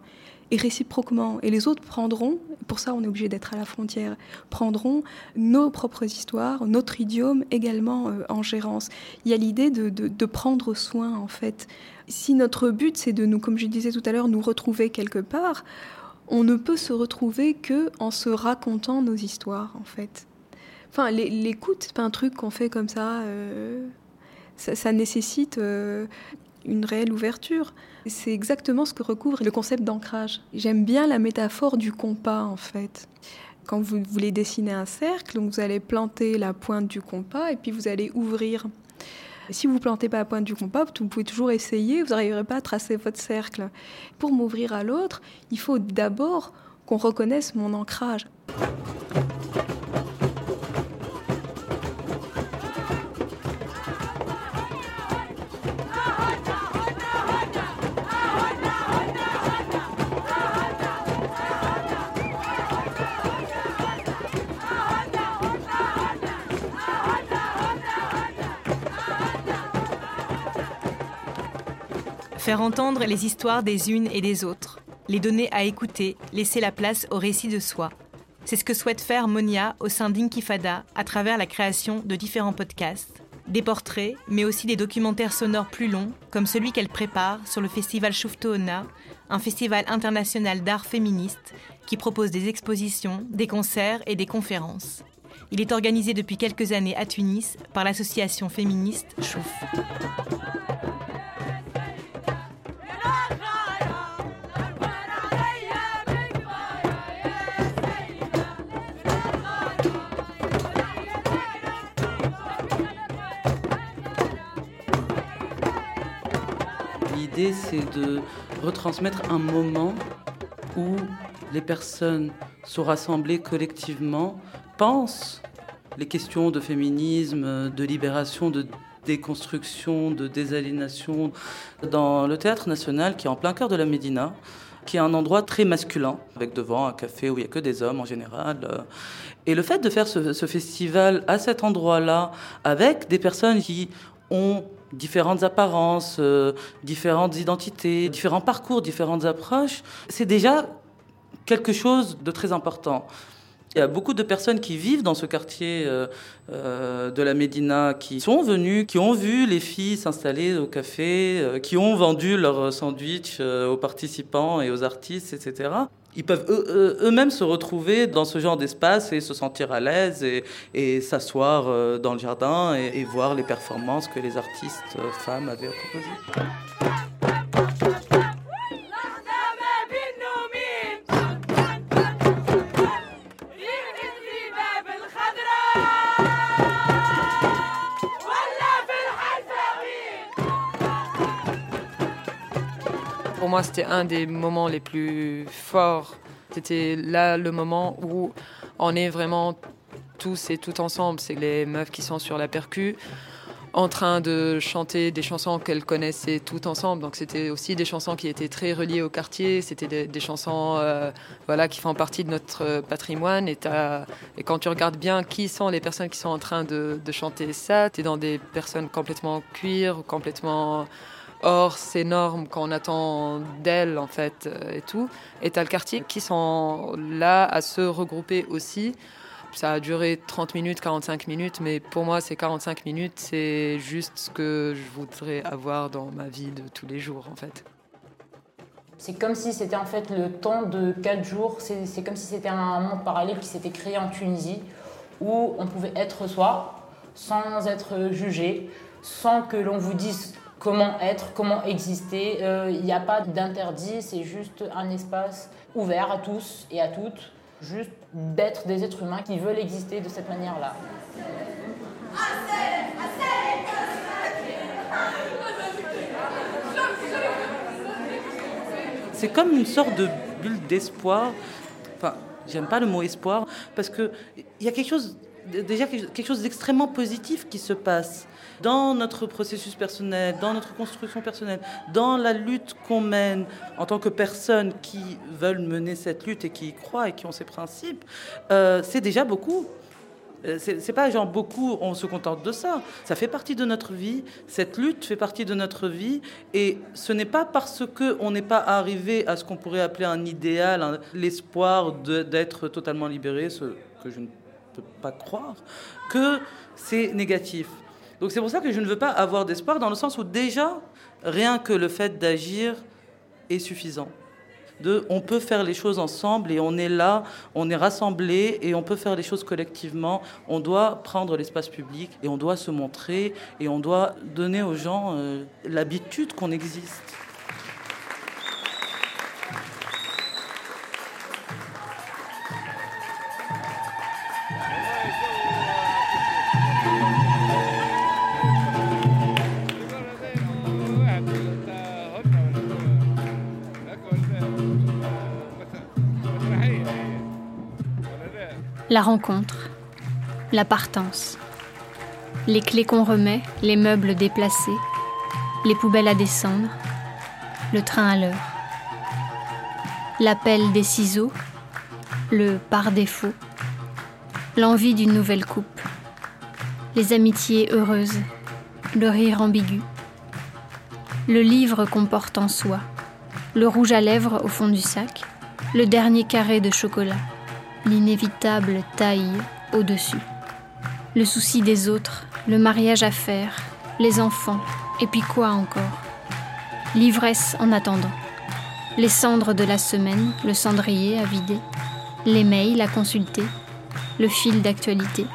Speaker 12: et réciproquement. Et les autres prendront, pour ça on est obligé d'être à la frontière, prendront nos propres histoires, notre idiome également euh, en gérance. Il y a l'idée de, de, prendre soin en fait. Si notre but c'est de nous, comme je disais tout à l'heure, nous retrouver quelque part, on ne peut se retrouver que en se racontant nos histoires en fait. Enfin, l'é- l'écoute, c'est pas un truc qu'on fait comme ça. euh, ça, ça nécessite euh, une réelle ouverture. C'est exactement ce que recouvre le concept d'ancrage. J'aime bien la métaphore du compas, en fait. Quand vous voulez dessiner un cercle, vous allez planter la pointe du compas et puis vous allez ouvrir. Si vous plantez pas la pointe du compas, vous pouvez toujours essayer, vous n'arriverez pas à tracer votre cercle. Pour m'ouvrir à l'autre, il faut d'abord qu'on reconnaisse mon ancrage.
Speaker 5: Faire entendre les histoires des unes et des autres, les donner à écouter, laisser la place au récit de soi. C'est ce que souhaite faire Monia au sein d'Inkifada à travers la création de différents podcasts, des portraits, mais aussi des documentaires sonores plus longs, comme celui qu'elle prépare sur le festival Shuftoona, un festival international d'art féministe qui propose des expositions, des concerts et des conférences. Il est organisé depuis quelques années à Tunis par l'association féministe Chouf.
Speaker 6: C'est de retransmettre un moment où les personnes sont rassemblées collectivement, pensent les questions de féminisme, de libération, de déconstruction, de désaliénation dans le théâtre national qui est en plein cœur de la Médina qui est un endroit très masculin, avec devant un café où il n'y a que des hommes en général. Et le fait de faire ce, ce festival à cet endroit-là, avec des personnes qui ont différentes apparences, euh, différentes identités, différents parcours, différentes approches, c'est déjà quelque chose de très important. Il y a beaucoup de personnes qui vivent dans ce quartier euh, euh, de la Médina qui sont venues, qui ont vu les filles s'installer au café, euh, qui ont vendu leurs sandwichs aux participants et aux artistes, etc. Ils peuvent eux- eux- eux-mêmes se retrouver dans ce genre d'espace et se sentir à l'aise et, s'asseoir dans le jardin et, et voir les performances que les artistes femmes avaient proposées.
Speaker 13: C'était un des moments les plus forts. C'était là le moment où on est vraiment tous et toutes ensemble. C'est les meufs qui sont sur la percu en train de chanter des chansons qu'elles connaissaient toutes ensemble. Donc c'était aussi des chansons qui étaient très reliées au quartier. C'était des, chansons euh, voilà, qui font partie de notre patrimoine. Et, quand tu regardes bien qui sont les personnes qui sont en train de, chanter ça, tu es dans des personnes complètement cuir, complètement hors ces normes qu'on attend d'elles en fait euh, et tout. Et tu as le quartier qui sont là à se regrouper aussi ça a duré 30 minutes, 45 minutes, mais pour moi, ces 45 minutes, c'est juste ce que je voudrais avoir dans ma vie de tous les jours, en fait.
Speaker 14: C'est comme si c'était en fait le temps de 4 jours, c'est comme si c'était un monde parallèle qui s'était créé en Tunisie, où on pouvait être soi, sans être jugé, sans que l'on vous dise comment être, comment exister. Euh, il n'y a pas d'interdit, c'est juste un espace ouvert à tous et à toutes juste d'être des êtres humains qui veulent exister de cette manière-là.
Speaker 6: C'est comme une sorte de bulle d'espoir. Enfin, j'aime pas le mot espoir parce que il y a quelque chose déjà quelque chose d'extrêmement positif qui se passe dans notre processus personnel, dans notre construction personnelle, dans la lutte qu'on mène en tant que personnes qui veulent mener cette lutte et qui y croient et qui ont ces principes, euh, c'est déjà beaucoup. Euh, c'est pas genre beaucoup, on se contente de ça. Ça fait partie de notre vie. Cette lutte fait partie de notre vie. Et ce n'est pas parce qu'on n'est pas arrivé à ce qu'on pourrait appeler un idéal, l'espoir d'être totalement libéré, ce que je ne peux pas croire, que c'est négatif. Donc c'est pour ça que je ne veux pas avoir d'espoir, dans le sens où déjà, rien que le fait d'agir est suffisant. De, on peut faire les choses ensemble et on est là, on est rassemblés et on peut faire les choses collectivement. On doit prendre l'espace public et on doit se montrer et on doit donner aux gens euh, l'habitude qu'on existe.
Speaker 2: La rencontre, la partance, les clés qu'on remet, les meubles déplacés, les poubelles à descendre, le train à l'heure. L'appel des ciseaux, le par défaut, l'envie d'une nouvelle coupe, les amitiés heureuses, le rire ambigu, le livre qu'on porte en soi, le rouge à lèvres au fond du sac, le dernier carré de chocolat l'inévitable taille au-dessus. Le souci des autres, le mariage à faire, les enfants, et puis quoi encore? L'ivresse en attendant. Les cendres de la semaine, le cendrier à vider, les mails à consulter, le fil d'actualité,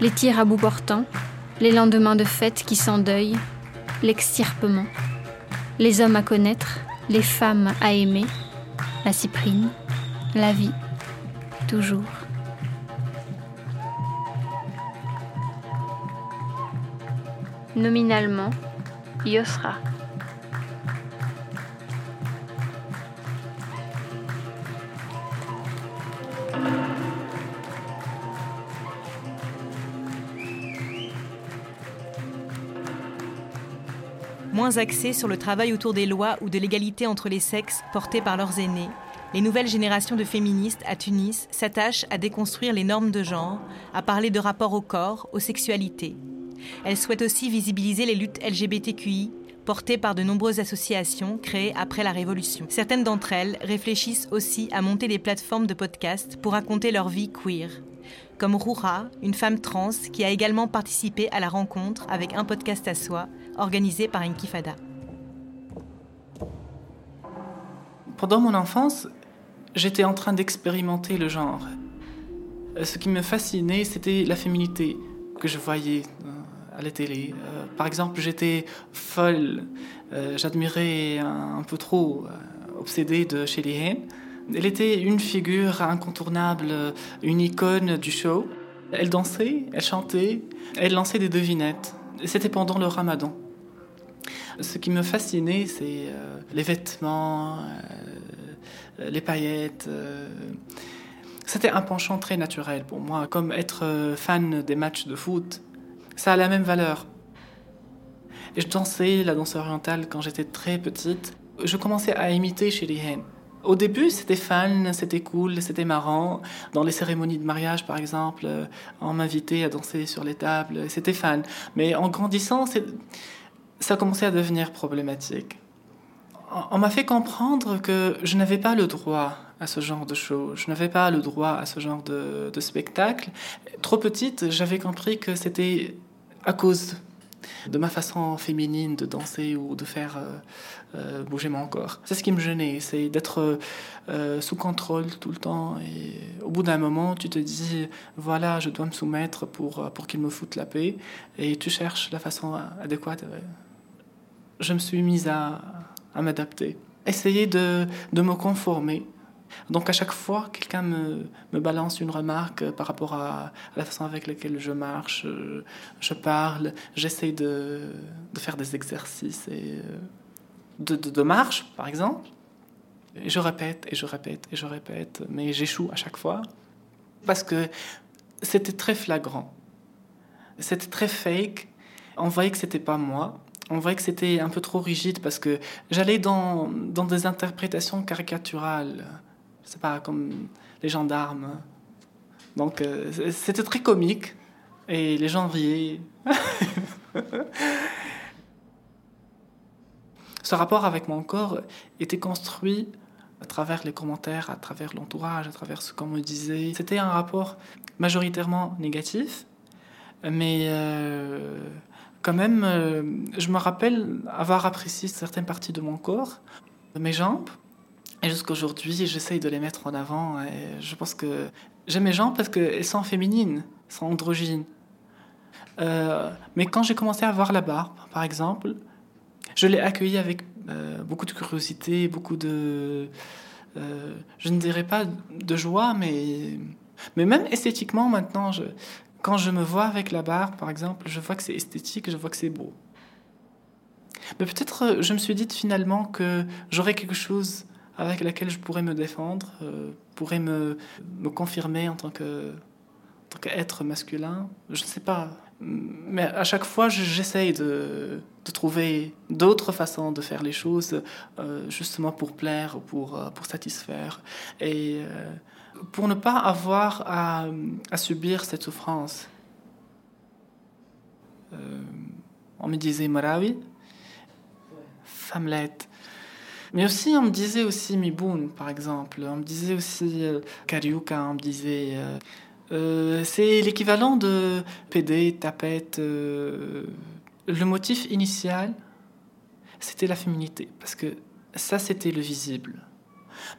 Speaker 2: les tirs à bout portant, les lendemains de fête qui s'endeuillent, l'extirpement, les hommes à connaître, les femmes à aimer, la cyprine, la vie toujours. Nominalement, Yosra.
Speaker 5: Moins axés sur le travail autour des lois ou de l'égalité entre les sexes portées par leurs aînés, les nouvelles générations de féministes à Tunis s'attachent à déconstruire les normes de genre, à parler de rapport au corps, aux sexualités. Elles souhaitent aussi visibiliser les luttes LGBTQI portées par de nombreuses associations créées après la Révolution. Certaines d'entre elles réfléchissent aussi à monter des plateformes de podcast pour raconter leur vie queer. Comme Roura, une femme trans qui a également participé à la rencontre avec un podcast à soi, organisé par Inkifada.
Speaker 15: Pendant mon enfance, j'étais en train d'expérimenter le genre. Euh, ce qui me fascinait, c'était la féminité que je voyais euh, à la télé. Euh, par exemple, j'étais folle, j'admirais un, peu trop, obsédée de Shelly Hain. Elle était une figure incontournable, une icône du show. Elle dansait, elle chantait, elle lançait des devinettes. C'était pendant le ramadan. Ce qui me fascinait, c'est les vêtements, les paillettes. euh. C'était un penchant très naturel pour moi, comme être euh, fan des matchs de foot. Ça a la même valeur. Et je dansais la danse orientale quand j'étais très petite. Je commençais à imiter chez les Hen. Au début, c'était fun, c'était cool, c'était marrant. Dans les cérémonies de mariage, par exemple, euh, on m'invitait à danser sur les tables, c'était fun. Mais en grandissant, ça a commencé à devenir problématique. On- m'a fait comprendre que je n'avais pas le droit à ce genre de show, je n'avais pas le droit à ce genre de, de spectacle. Trop petite, j'avais compris que c'était à cause de ma façon féminine de danser ou de faire euh, euh, bouger mon corps. C'est ce qui me gênait, c'est d'être euh, sous contrôle tout le temps. Et au bout d'un moment, tu te dis, voilà, je dois me soumettre pour, pour qu'il me foute la paix. Et tu cherches la façon adéquate. Je me suis mise à, à m'adapter, essayer de, de me conformer. Donc à chaque fois, quelqu'un me, me balance une remarque par rapport à, la façon avec laquelle je marche, je, je parle, j'essaie de, de faire des exercices et, euh, de, de, marche, par exemple. Je répète et je répète et je répète, mais j'échoue à chaque fois parce que c'était très flagrant. C'était très fake. On voyait que c'était pas moi. On voyait que c'était un peu trop rigide parce que j'allais dans, dans des interprétations caricaturales. C'est pas comme les gendarmes. Donc euh, c'était très comique et les gens riaient. Ce rapport avec mon corps était construit à travers les commentaires, à travers l'entourage, à travers ce qu'on me disait. C'était un rapport majoritairement négatif, mais euh, quand même, euh, je me rappelle avoir apprécié certaines parties de mon corps, mes jambes, et jusqu'à aujourd'hui, j'essaye de les mettre en avant. Et je pense que j'aime mes jambes parce qu'elles sont féminines, sont androgynes. Euh, mais quand j'ai commencé à voir la barbe, par exemple, je l'ai accueillie avec euh, beaucoup de curiosité, beaucoup de... Je ne dirais pas de joie, mais, mais même esthétiquement maintenant, je, quand je me vois avec la barbe, par exemple, je vois que c'est esthétique, je vois que c'est beau. Mais peut-être euh, je me suis dit finalement que j'aurais quelque chose avec laquelle je pourrais me défendre, euh, pourrais me, me confirmer en tant que en tant qu'être masculin. Je ne sais pas. Mais à chaque fois, je- j'essaye de, trouver d'autres façons de faire les choses, euh, justement pour plaire, pour, pour satisfaire. Et pour ne pas avoir à, subir cette souffrance. Euh, on me disait Marawi, femmelette. Mais aussi, on me disait aussi Miboun, par exemple. On me disait aussi euh, Kariuka, on me disait. euh, c'est l'équivalent de PD, tapette. le motif initial, c'était la féminité, parce que ça, c'était le visible.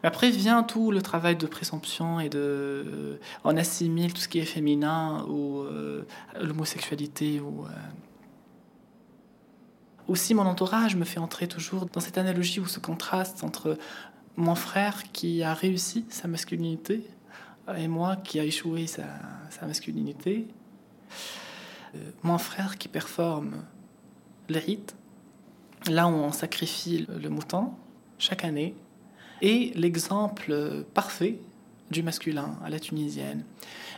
Speaker 15: Mais après vient tout le travail de présomption et de. On assimile tout ce qui est féminin ou euh, l'homosexualité ou. euh, aussi, mon entourage me fait entrer toujours dans cette analogie ou ce contraste entre mon frère qui a réussi sa masculinité et moi qui a échoué sa, masculinité. Euh, Mon frère qui performe les rites, là où on sacrifie le mouton chaque année, et l'exemple parfait du masculin à la tunisienne.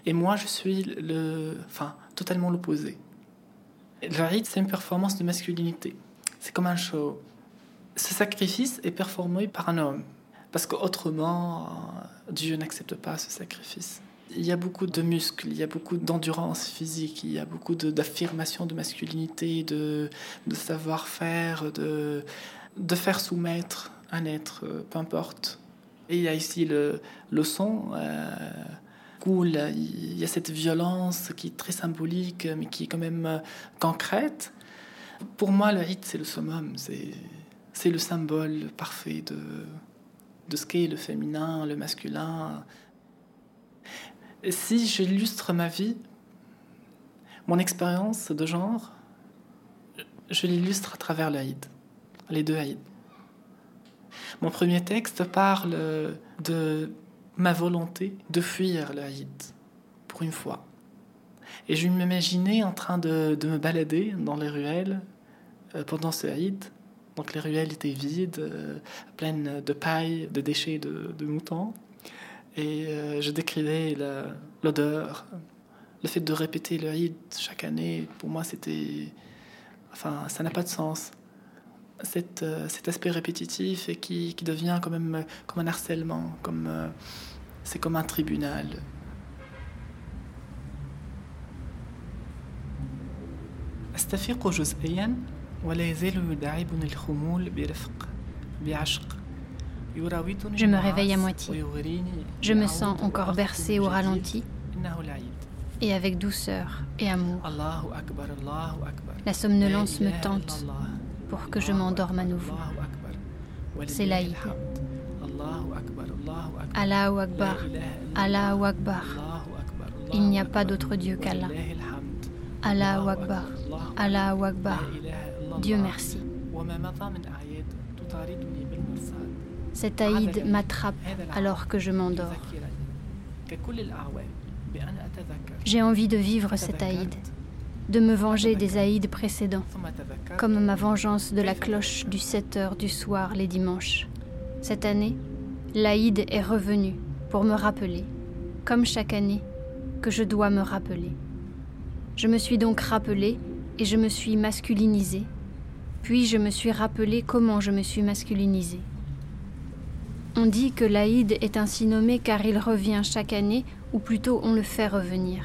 Speaker 15: Et moi, je suis le, enfin, totalement l'opposé. Le rite, c'est une performance de masculinité. C'est comme un show. Ce sacrifice est performé par un homme. Parce qu'autrement, Dieu n'accepte pas ce sacrifice. Il y a beaucoup de muscles, il y a beaucoup d'endurance physique, il y a beaucoup d'affirmation de, masculinité, de, savoir-faire, de faire soumettre un être, euh, peu importe. Et il y a ici le, le son. euh, cool, il y a cette violence qui est très symbolique, mais qui est quand même euh, concrète. Pour moi, le rite, c'est le summum, c'est, le symbole parfait de, ce qu'est le féminin, le masculin. Et si j'illustre ma vie, mon expérience de genre, je l'illustre à travers le Haïd, les deux. Mon premier texte parle de ma volonté de fuir le Haïd, pour une fois. Et je m'imaginais en train de, me balader dans les ruelles euh, pendant ce Haïd, Donc les ruelles étaient vides, euh, pleines de paille, de déchets de, moutons. Et euh, je décrivais l'odeur, le fait de répéter le Eid chaque année. Pour moi, c'était. Enfin, ça n'a pas de sens. Cet, euh, cet aspect répétitif et qui, qui devient quand même euh, comme un harcèlement, comme. euh, c'est comme un tribunal. أستفيق جزئيا ولا يزال يداعبني الخمول برفق بعشق يراودني
Speaker 2: Je me réveille à
Speaker 15: النعاس
Speaker 2: moitié.
Speaker 15: ويغريني
Speaker 2: Je me sens
Speaker 15: يعود
Speaker 2: encore
Speaker 15: وأخذ
Speaker 2: bercée au
Speaker 15: من
Speaker 2: ralenti
Speaker 15: جديد. إنه العيد
Speaker 2: et avec douceur et amour.
Speaker 15: الله أكبر الله أكبر
Speaker 2: La somnolence
Speaker 15: لا
Speaker 2: me
Speaker 15: إله
Speaker 2: tente
Speaker 15: إلا الله.
Speaker 2: pour que je m'endorme à nouveau. C'est l'Aïd. Allahu Akbar, Allahu Akbar. Il n'y a pas d'autre Dieu qu'Allah. Allahu Akbar, Allahu Akbar. Dieu merci. Cet Aïd m'attrape alors que je m'endors. J'ai envie de vivre cet Aïd de me venger des Aïdes précédents, comme ma vengeance de la cloche du 7h du soir les dimanches. Cette année, l'Aïd est revenu pour me rappeler, comme chaque année, que je dois me rappeler. Je me suis donc rappelée et je me suis masculinisée, puis je me suis rappelée comment je me suis masculinisée. On dit que l'Aïd est ainsi nommé car il revient chaque année, ou plutôt on le fait revenir.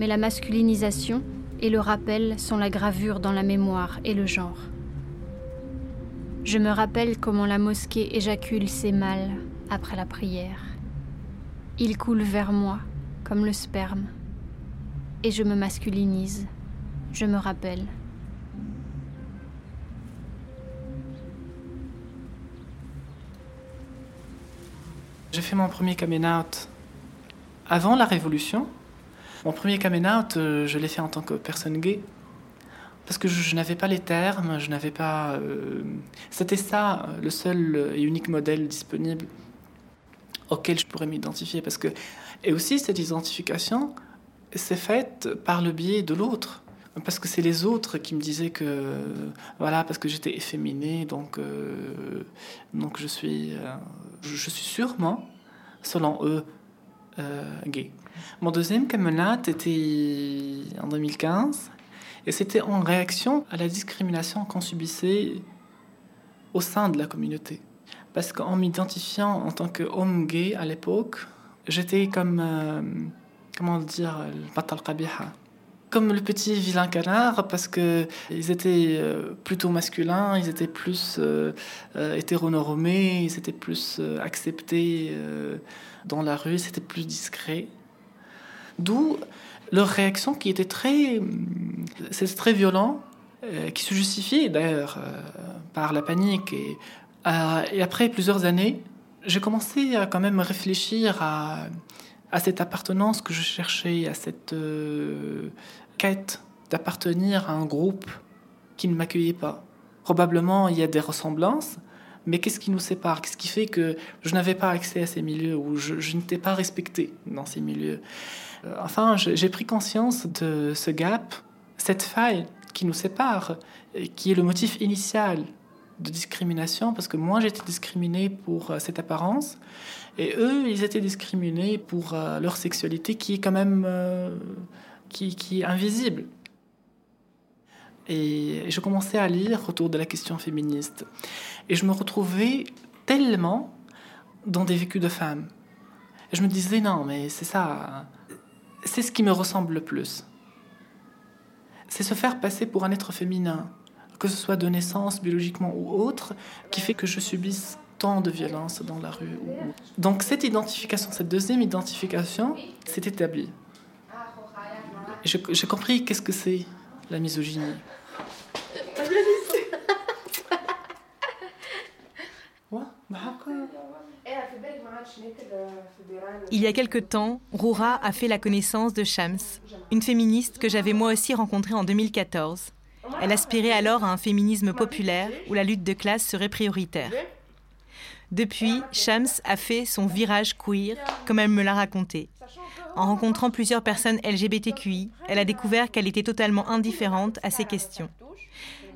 Speaker 2: Mais la masculinisation, et le rappel sont la gravure dans la mémoire et le genre. Je me rappelle comment la mosquée éjacule ses mâles après la prière. Il coule vers moi comme le sperme. Et je me masculinise. Je me rappelle.
Speaker 15: J'ai fait mon premier coming out avant la Révolution. Mon premier coming out, euh, je l'ai fait en tant que personne gay. Parce que je, n'avais pas les termes, je n'avais pas. euh, C'était ça, euh, le seul et unique modèle disponible auquel je pourrais m'identifier. Parce que. Et aussi, cette identification, c'est faite par le biais de l'autre. Parce que c'est les autres qui me disaient que. Voilà, parce que j'étais efféminé, donc. donc je suis. je suis sûrement, selon eux, gay. Mon deuxième camelot était en 2015 et c'était en réaction à la discrimination qu'on subissait au sein de la communauté. Parce qu'en m'identifiant en tant qu'homme gay à l'époque, j'étais comme, euh, comment dire, le. Comme le petit vilain canard, parce que ils étaient euh, plutôt masculins, ils étaient plus euh, hétéronormés, ils étaient plus acceptés dans la rue, c'était plus discret. D'où leur réaction qui était très, c'est très violent, euh, qui se justifiait d'ailleurs euh, par la panique. Et, euh, et après plusieurs années, j'ai commencé à quand même réfléchir à, cette appartenance que je cherchais, à cette quête d'appartenir à un groupe qui ne m'accueillait pas. Probablement, il y a des ressemblances, mais qu'est-ce qui nous sépare? Qu'est-ce qui fait que je n'avais pas accès à ces milieux ou je, je n'étais pas respecté dans ces milieux? Enfin, je- j'ai pris conscience de ce gap, cette faille qui nous sépare, qui est le motif initial de discrimination, parce que moi j'étais discriminé pour euh, cette apparence, et eux ils étaient discriminés pour euh, leur sexualité qui est quand même euh, qui, qui est invisible. Et je commençais à lire autour de la question féministe. Et je me retrouvais tellement dans des vécus de femmes. Et je me disais, non, mais c'est ça, c'est ce qui me ressemble le plus. C'est se faire passer pour un être féminin, que ce soit de naissance, biologiquement ou autre, qui fait que je subisse tant de violence dans la rue. Donc cette identification, cette deuxième identification, s'est établie. J'ai compris qu'est-ce que c'est la misogynie.
Speaker 5: Il y a quelque temps, Roura a fait la connaissance de Shams, une féministe que j'avais moi aussi rencontrée en 2014. Elle aspirait alors à un féminisme populaire où la lutte de classe serait prioritaire. Depuis, Shams a fait son virage queer, comme elle me l'a raconté. En rencontrant plusieurs personnes LGBTQI, elle a découvert qu'elle était totalement indifférente à ces questions.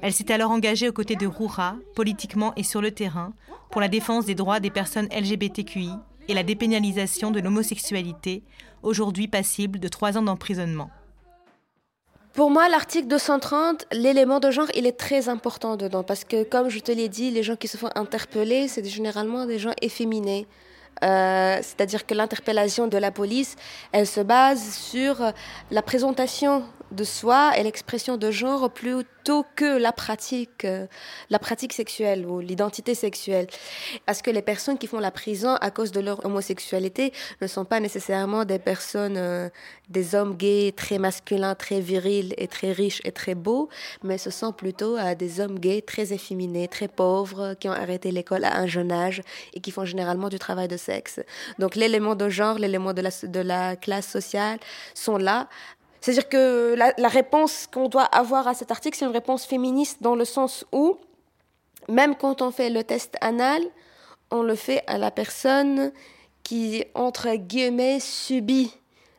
Speaker 5: Elle s'est alors engagée aux côtés de Roura, politiquement et sur le terrain, pour la défense des droits des personnes LGBTQI et la dépénalisation de l'homosexualité, aujourd'hui passible de trois ans d'emprisonnement.
Speaker 16: Pour moi, l'article 230, l'élément de genre, il est très important dedans parce que, comme je te l'ai dit, les gens qui se font interpeller, c'est généralement des gens efféminés. Euh, C'est-à-dire que l'interpellation de la police, elle se base sur la présentation de soi et l'expression de genre plutôt que la pratique, euh, la pratique sexuelle ou l'identité sexuelle. Parce que les personnes qui font la prison à cause de leur homosexualité ne sont pas nécessairement des personnes, euh, des hommes gays très masculins, très virils et très riches et très beaux, mais ce sont plutôt euh, des hommes gays très efféminés, très pauvres, qui ont arrêté l'école à un jeune âge et qui font généralement du travail de sexe. Donc l'élément de genre, l'élément de la, de la classe sociale sont là c'est-à-dire que la, réponse qu'on doit avoir à cet article, c'est une réponse féministe dans le sens où, même quand on fait le test anal, on le fait à la personne qui, entre guillemets, subit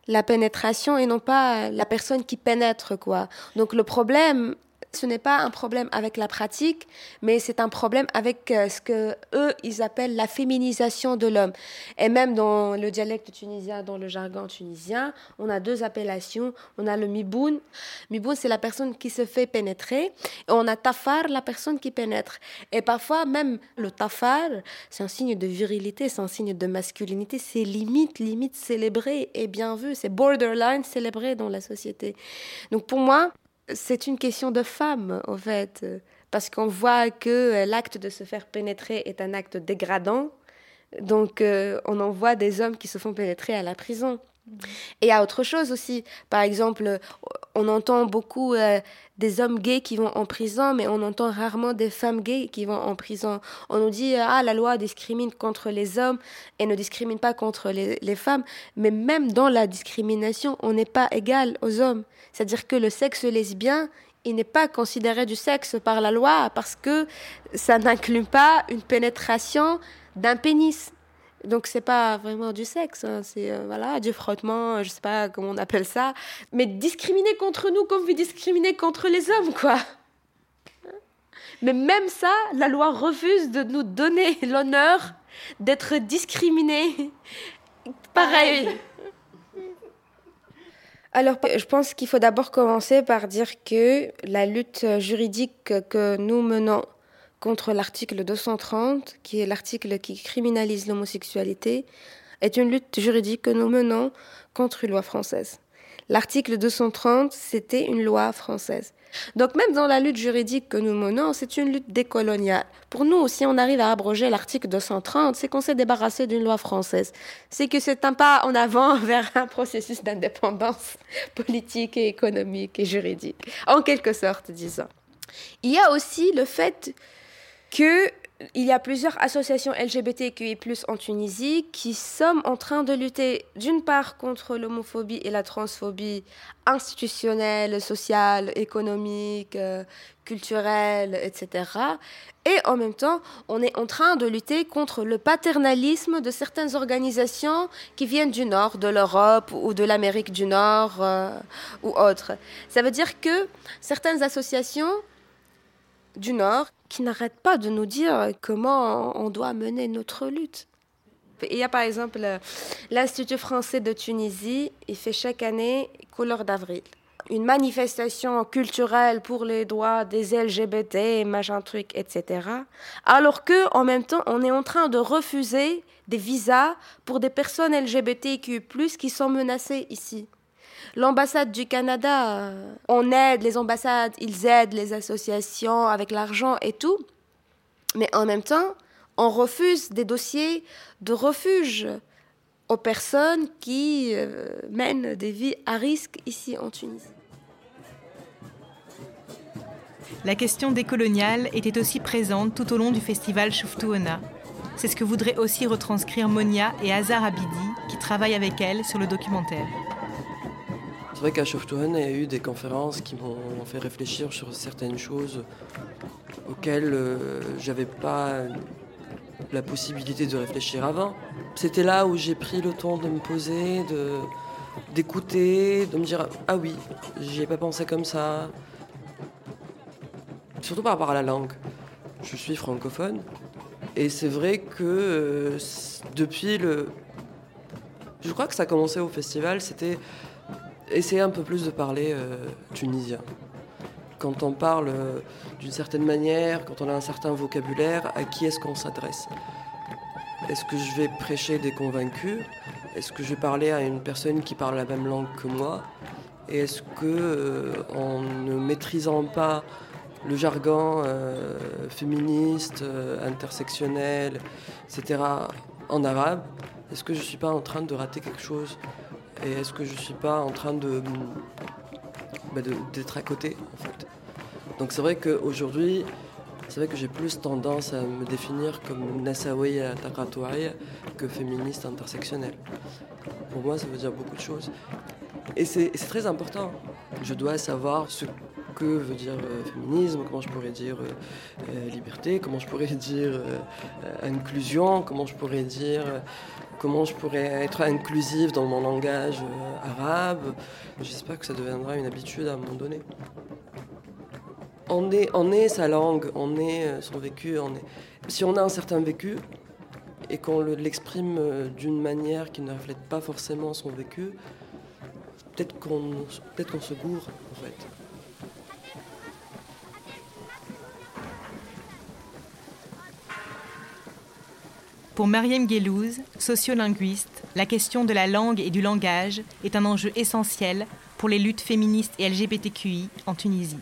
Speaker 16: la pénétration et non pas la personne qui pénètre, quoi. Donc le problème ce n'est pas un problème avec la pratique, mais c'est un problème avec euh, ce que eux ils appellent la féminisation de l'homme. Et même dans le dialecte tunisien, dans le jargon tunisien, on a deux appellations. On a le miboun. Miboun, c'est la personne qui se fait pénétrer. Et on a tafar, la personne qui pénètre. Et parfois, même le tafar, c'est un signe de virilité, c'est un signe de masculinité. C'est limite, limite célébré et bien vu. C'est borderline célébré dans la société. Donc pour moi, c'est une question de femme, en fait, parce qu'on voit que l'acte de se faire pénétrer est un acte dégradant. Donc, euh, on en voit des hommes qui se font pénétrer à la prison. Et il y a autre chose aussi. Par exemple, on entend beaucoup euh, des hommes gays qui vont en prison, mais on entend rarement des femmes gays qui vont en prison. On nous dit, ah, la loi discrimine contre les hommes et ne discrimine pas contre les, les femmes. Mais même dans la discrimination, on n'est pas égal aux hommes. C'est-à-dire que le sexe lesbien, il n'est pas considéré du sexe par la loi parce que ça n'inclut pas une pénétration d'un pénis. Donc c'est pas vraiment du sexe, hein. c'est euh, voilà du frottement, je sais pas comment on appelle ça, mais discriminer contre nous comme vous discriminez contre les hommes quoi. Mais même ça, la loi refuse de nous donner l'honneur d'être discriminés. Pareil. Alors, je pense qu'il faut d'abord commencer par dire que la lutte juridique que nous menons contre l'article 230, qui est l'article qui criminalise l'homosexualité, est une lutte juridique que nous menons contre une loi française. L'article 230, c'était une loi française. Donc même dans la lutte juridique que nous menons, c'est une lutte décoloniale. Pour nous, si on arrive à abroger l'article 230, c'est qu'on s'est débarrassé d'une loi française. C'est que c'est un pas en avant vers un processus d'indépendance politique et économique et juridique, en quelque sorte, disons. Il y a aussi le fait que il y a plusieurs associations LGBTQI+ en Tunisie qui sont en train de lutter d'une part contre l'homophobie et la transphobie institutionnelle, sociale, économique, euh, culturelle, etc. Et en même temps, on est en train de lutter contre le paternalisme de certaines organisations qui viennent du nord, de l'Europe ou de l'Amérique du Nord euh, ou autres. Ça veut dire que certaines associations du Nord qui n'arrête pas de nous dire comment on doit mener notre lutte. Il y a par exemple l'Institut français de Tunisie, il fait chaque année couleur d'avril. Une manifestation culturelle pour les droits des LGBT, machin truc, etc. Alors que, en même temps, on est en train de refuser des visas pour des personnes LGBTQ+, qui sont menacées ici. L'ambassade du Canada, euh, on aide les ambassades, ils aident les associations avec l'argent et tout. Mais en même temps, on refuse des dossiers de refuge aux personnes qui euh, mènent des vies à risque ici en Tunisie.
Speaker 5: La question décoloniale était aussi présente tout au long du festival Shuftuona. C'est ce que voudraient aussi retranscrire Monia et Hazar Abidi, qui travaillent avec elle sur le documentaire.
Speaker 17: C'est vrai qu'à Shoftuhan, il y a eu des conférences qui m'ont fait réfléchir sur certaines choses auxquelles euh, j'avais pas la possibilité de réfléchir avant. C'était là où j'ai pris le temps de me poser, de d'écouter, de me dire ah oui, j'y ai pas pensé comme ça. surtout par rapport à la langue. Je suis francophone et c'est vrai que euh, depuis le... Je crois que ça a commencé au festival, c'était essayer un peu plus de parler euh, tunisien. Quand on parle euh, d'une certaine manière, quand on a un certain vocabulaire, à qui est-ce qu'on s'adresse? Est-ce que je vais prêcher des convaincus? Est-ce que je vais parler à une personne qui parle la même langue que moi? Et est-ce que, euh, en ne maîtrisant pas le jargon féministe, intersectionnel, etc., en arabe, est-ce que je ne suis pas en train de rater quelque chose? Et est-ce que je suis pas en train de, bah, d'être à côté, en fait? Donc c'est vrai qu'aujourd'hui, c'est vrai que j'ai plus tendance à me définir comme Nassawiya Taqatouaya que féministe intersectionnelle. Pour moi, ça veut dire beaucoup de choses. Et c'est très important. Je dois savoir ce que veut dire euh, féminisme, comment je pourrais dire euh, euh, liberté, comment je pourrais dire inclusion, comment je pourrais dire comment je pourrais être inclusive dans mon langage euh, arabe. J'espère que ça deviendra une habitude à un moment donné. On est, on est sa langue, on est euh, son vécu. Si on a un certain vécu et qu'on le- l'exprime euh, d'une manière qui ne reflète pas forcément son vécu, peut-être qu'on peut se gourre en fait.
Speaker 5: Pour Mariam Guélouz, sociolinguiste, la question de la langue et du langage est un enjeu essentiel pour les luttes féministes et LGBTQI en Tunisie.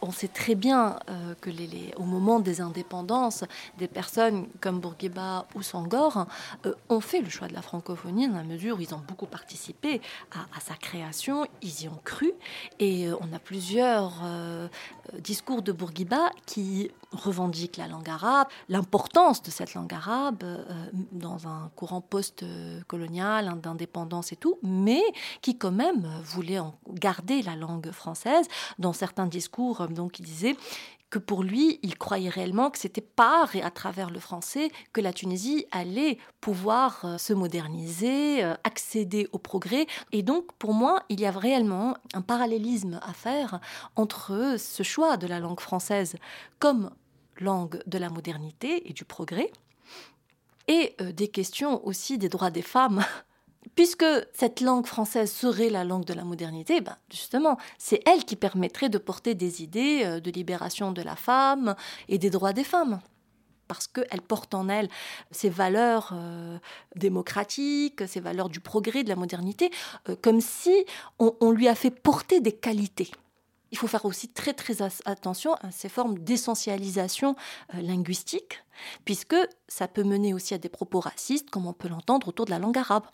Speaker 18: On sait très bien euh, que au moment des indépendances, des personnes comme Bourguiba ou Sangor euh, ont fait le choix de la francophonie dans la mesure où ils ont beaucoup participé à, sa création, ils y ont cru. Et euh, on a plusieurs euh, discours de Bourguiba qui revendiquent la langue arabe, l'importance de cette langue arabe euh, dans un courant post-colonial, d'indépendance et tout, mais qui quand même voulait garder la langue française. Dans certains discours, euh, donc il disait que pour lui, il croyait réellement que c'était par et à travers le français que la Tunisie allait pouvoir euh, se moderniser, euh, accéder au progrès. Et donc, pour moi, il y a réellement un parallélisme à faire entre ce choix de la langue française comme langue de la modernité et du progrès, et euh, des questions aussi des droits des femmes. Puisque cette langue française serait la langue de la modernité, ben justement, c'est elle qui permettrait de porter des idées euh, de libération de la femme et des droits des femmes. Parce qu'elle porte en elle ces valeurs euh, démocratiques, ces valeurs du progrès, de la modernité, euh, comme si on, on lui a fait porter des qualités. Il faut faire aussi très très attention à ces formes d'essentialisation euh, linguistique, puisque ça peut mener aussi à des propos racistes, comme on peut l'entendre autour de la langue arabe,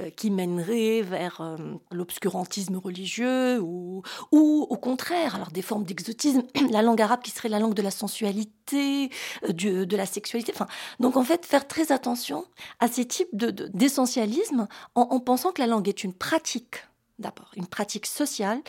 Speaker 18: euh, qui mèneraient vers euh, l'obscurantisme religieux ou, ou au contraire, alors des formes d'exotisme, la langue arabe qui serait la langue de la sensualité, du- de la sexualité. Enfin, donc en fait, faire très attention à ces types de- de- d'essentialisme en, en pensant que la langue est une pratique d'abord, une pratique sociale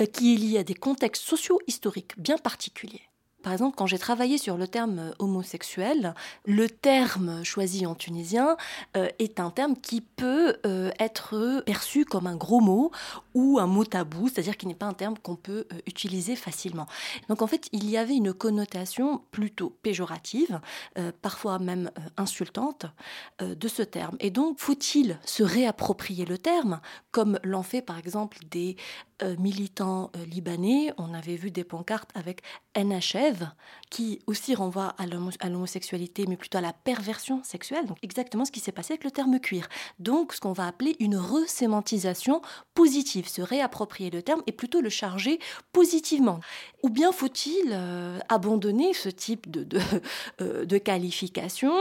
Speaker 18: euh, qui est liée à des contextes socio-historiques bien particuliers. Par exemple, quand j'ai travaillé sur le terme euh, homosexuel, le terme choisi en tunisien euh, est un terme qui peut euh, être perçu comme un gros mot ou un mot tabou, c'est-à-dire qu'il n'est pas un terme qu'on peut utiliser facilement. Donc en fait, il y avait une connotation plutôt péjorative, parfois même insultante, de ce terme. Et donc, faut-il se réapproprier le terme, comme l'ont fait par exemple des militants libanais? On avait vu des pancartes avec NHF, qui aussi renvoie à l'homo- à l'homosexualité, mais plutôt à la perversion sexuelle. Donc exactement ce qui s'est passé avec le terme cuir. Donc ce qu'on va appeler une resémantisation positive, se réapproprier le terme et plutôt le charger positivement. Ou bien faut-il euh, abandonner ce type de, de, euh, qualification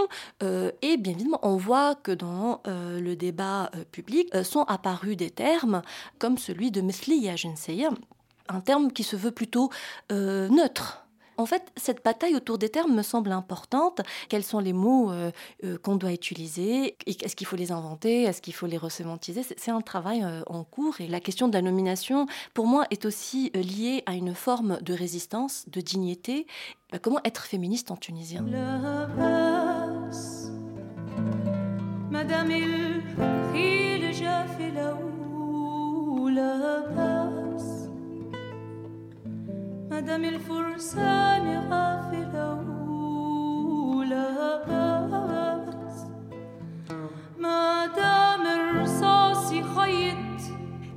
Speaker 18: euh, Et bien évidemment, on voit que dans le débat public sont apparus des termes comme celui de Mithliya Jinseya, un terme qui se veut plutôt neutre. En fait, cette bataille autour des termes me semble importante. Quels sont les mots euh, euh, qu'on doit utiliser? Est-ce qu'il faut les inventer? Est-ce qu'il faut les resémantiser? C'est un travail euh, en cours. Et la question de la nomination, pour moi, est aussi liée à une forme de résistance, de dignité. Comment être féministe en tunisien?
Speaker 11: مادام الخيل جاف لو لا باس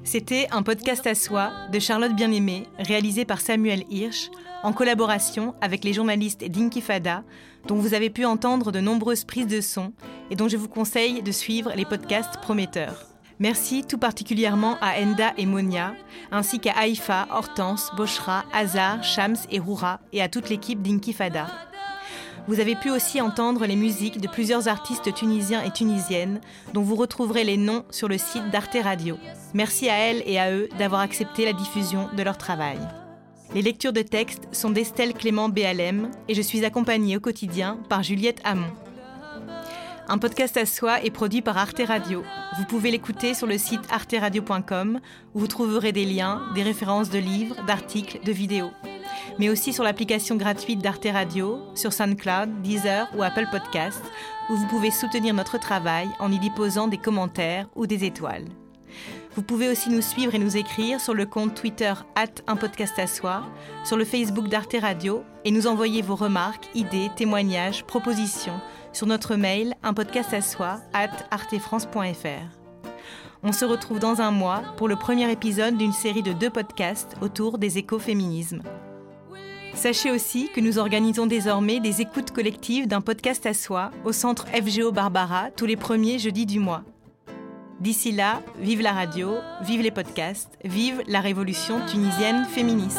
Speaker 5: C'était un podcast à soi de Charlotte Bien-Aimée, réalisé par Samuel Hirsch, en collaboration avec les journalistes d'Inkifada, dont vous avez pu entendre de nombreuses prises de son et dont je vous conseille de suivre les podcasts prometteurs. Merci tout particulièrement à Enda et Monia, ainsi qu'à Haïfa, Hortense, Boshra, Hazar, Shams et Roura, et à toute l'équipe d'Inkifada. Vous avez pu aussi entendre les musiques de plusieurs artistes tunisiens et tunisiennes, dont vous retrouverez les noms sur le site d'Arte Radio. Merci à elles et à eux d'avoir accepté la diffusion de leur travail. Les lectures de textes sont d'Estelle Clément BLM et je suis accompagnée au quotidien par Juliette Hamon. Un podcast à soi est produit par Arte Radio. Vous pouvez l'écouter sur le site arteradio.com où vous trouverez des liens, des références de livres, d'articles, de vidéos mais aussi sur l'application gratuite d'Arte Radio, sur SoundCloud, Deezer ou Apple Podcasts, où vous pouvez soutenir notre travail en y déposant des commentaires ou des étoiles. Vous pouvez aussi nous suivre et nous écrire sur le compte Twitter un podcast à sur le Facebook d'Arte Radio et nous envoyer vos remarques, idées, témoignages, propositions sur notre mail un podcast à soi at artefrance.fr. On se retrouve dans un mois pour le premier épisode d'une série de deux podcasts autour des écoféminismes. Sachez aussi que nous organisons désormais des écoutes collectives d'un podcast à soi au centre FGO Barbara tous les premiers jeudis du mois. D'ici là, vive la radio, vive les podcasts, vive la révolution tunisienne féministe.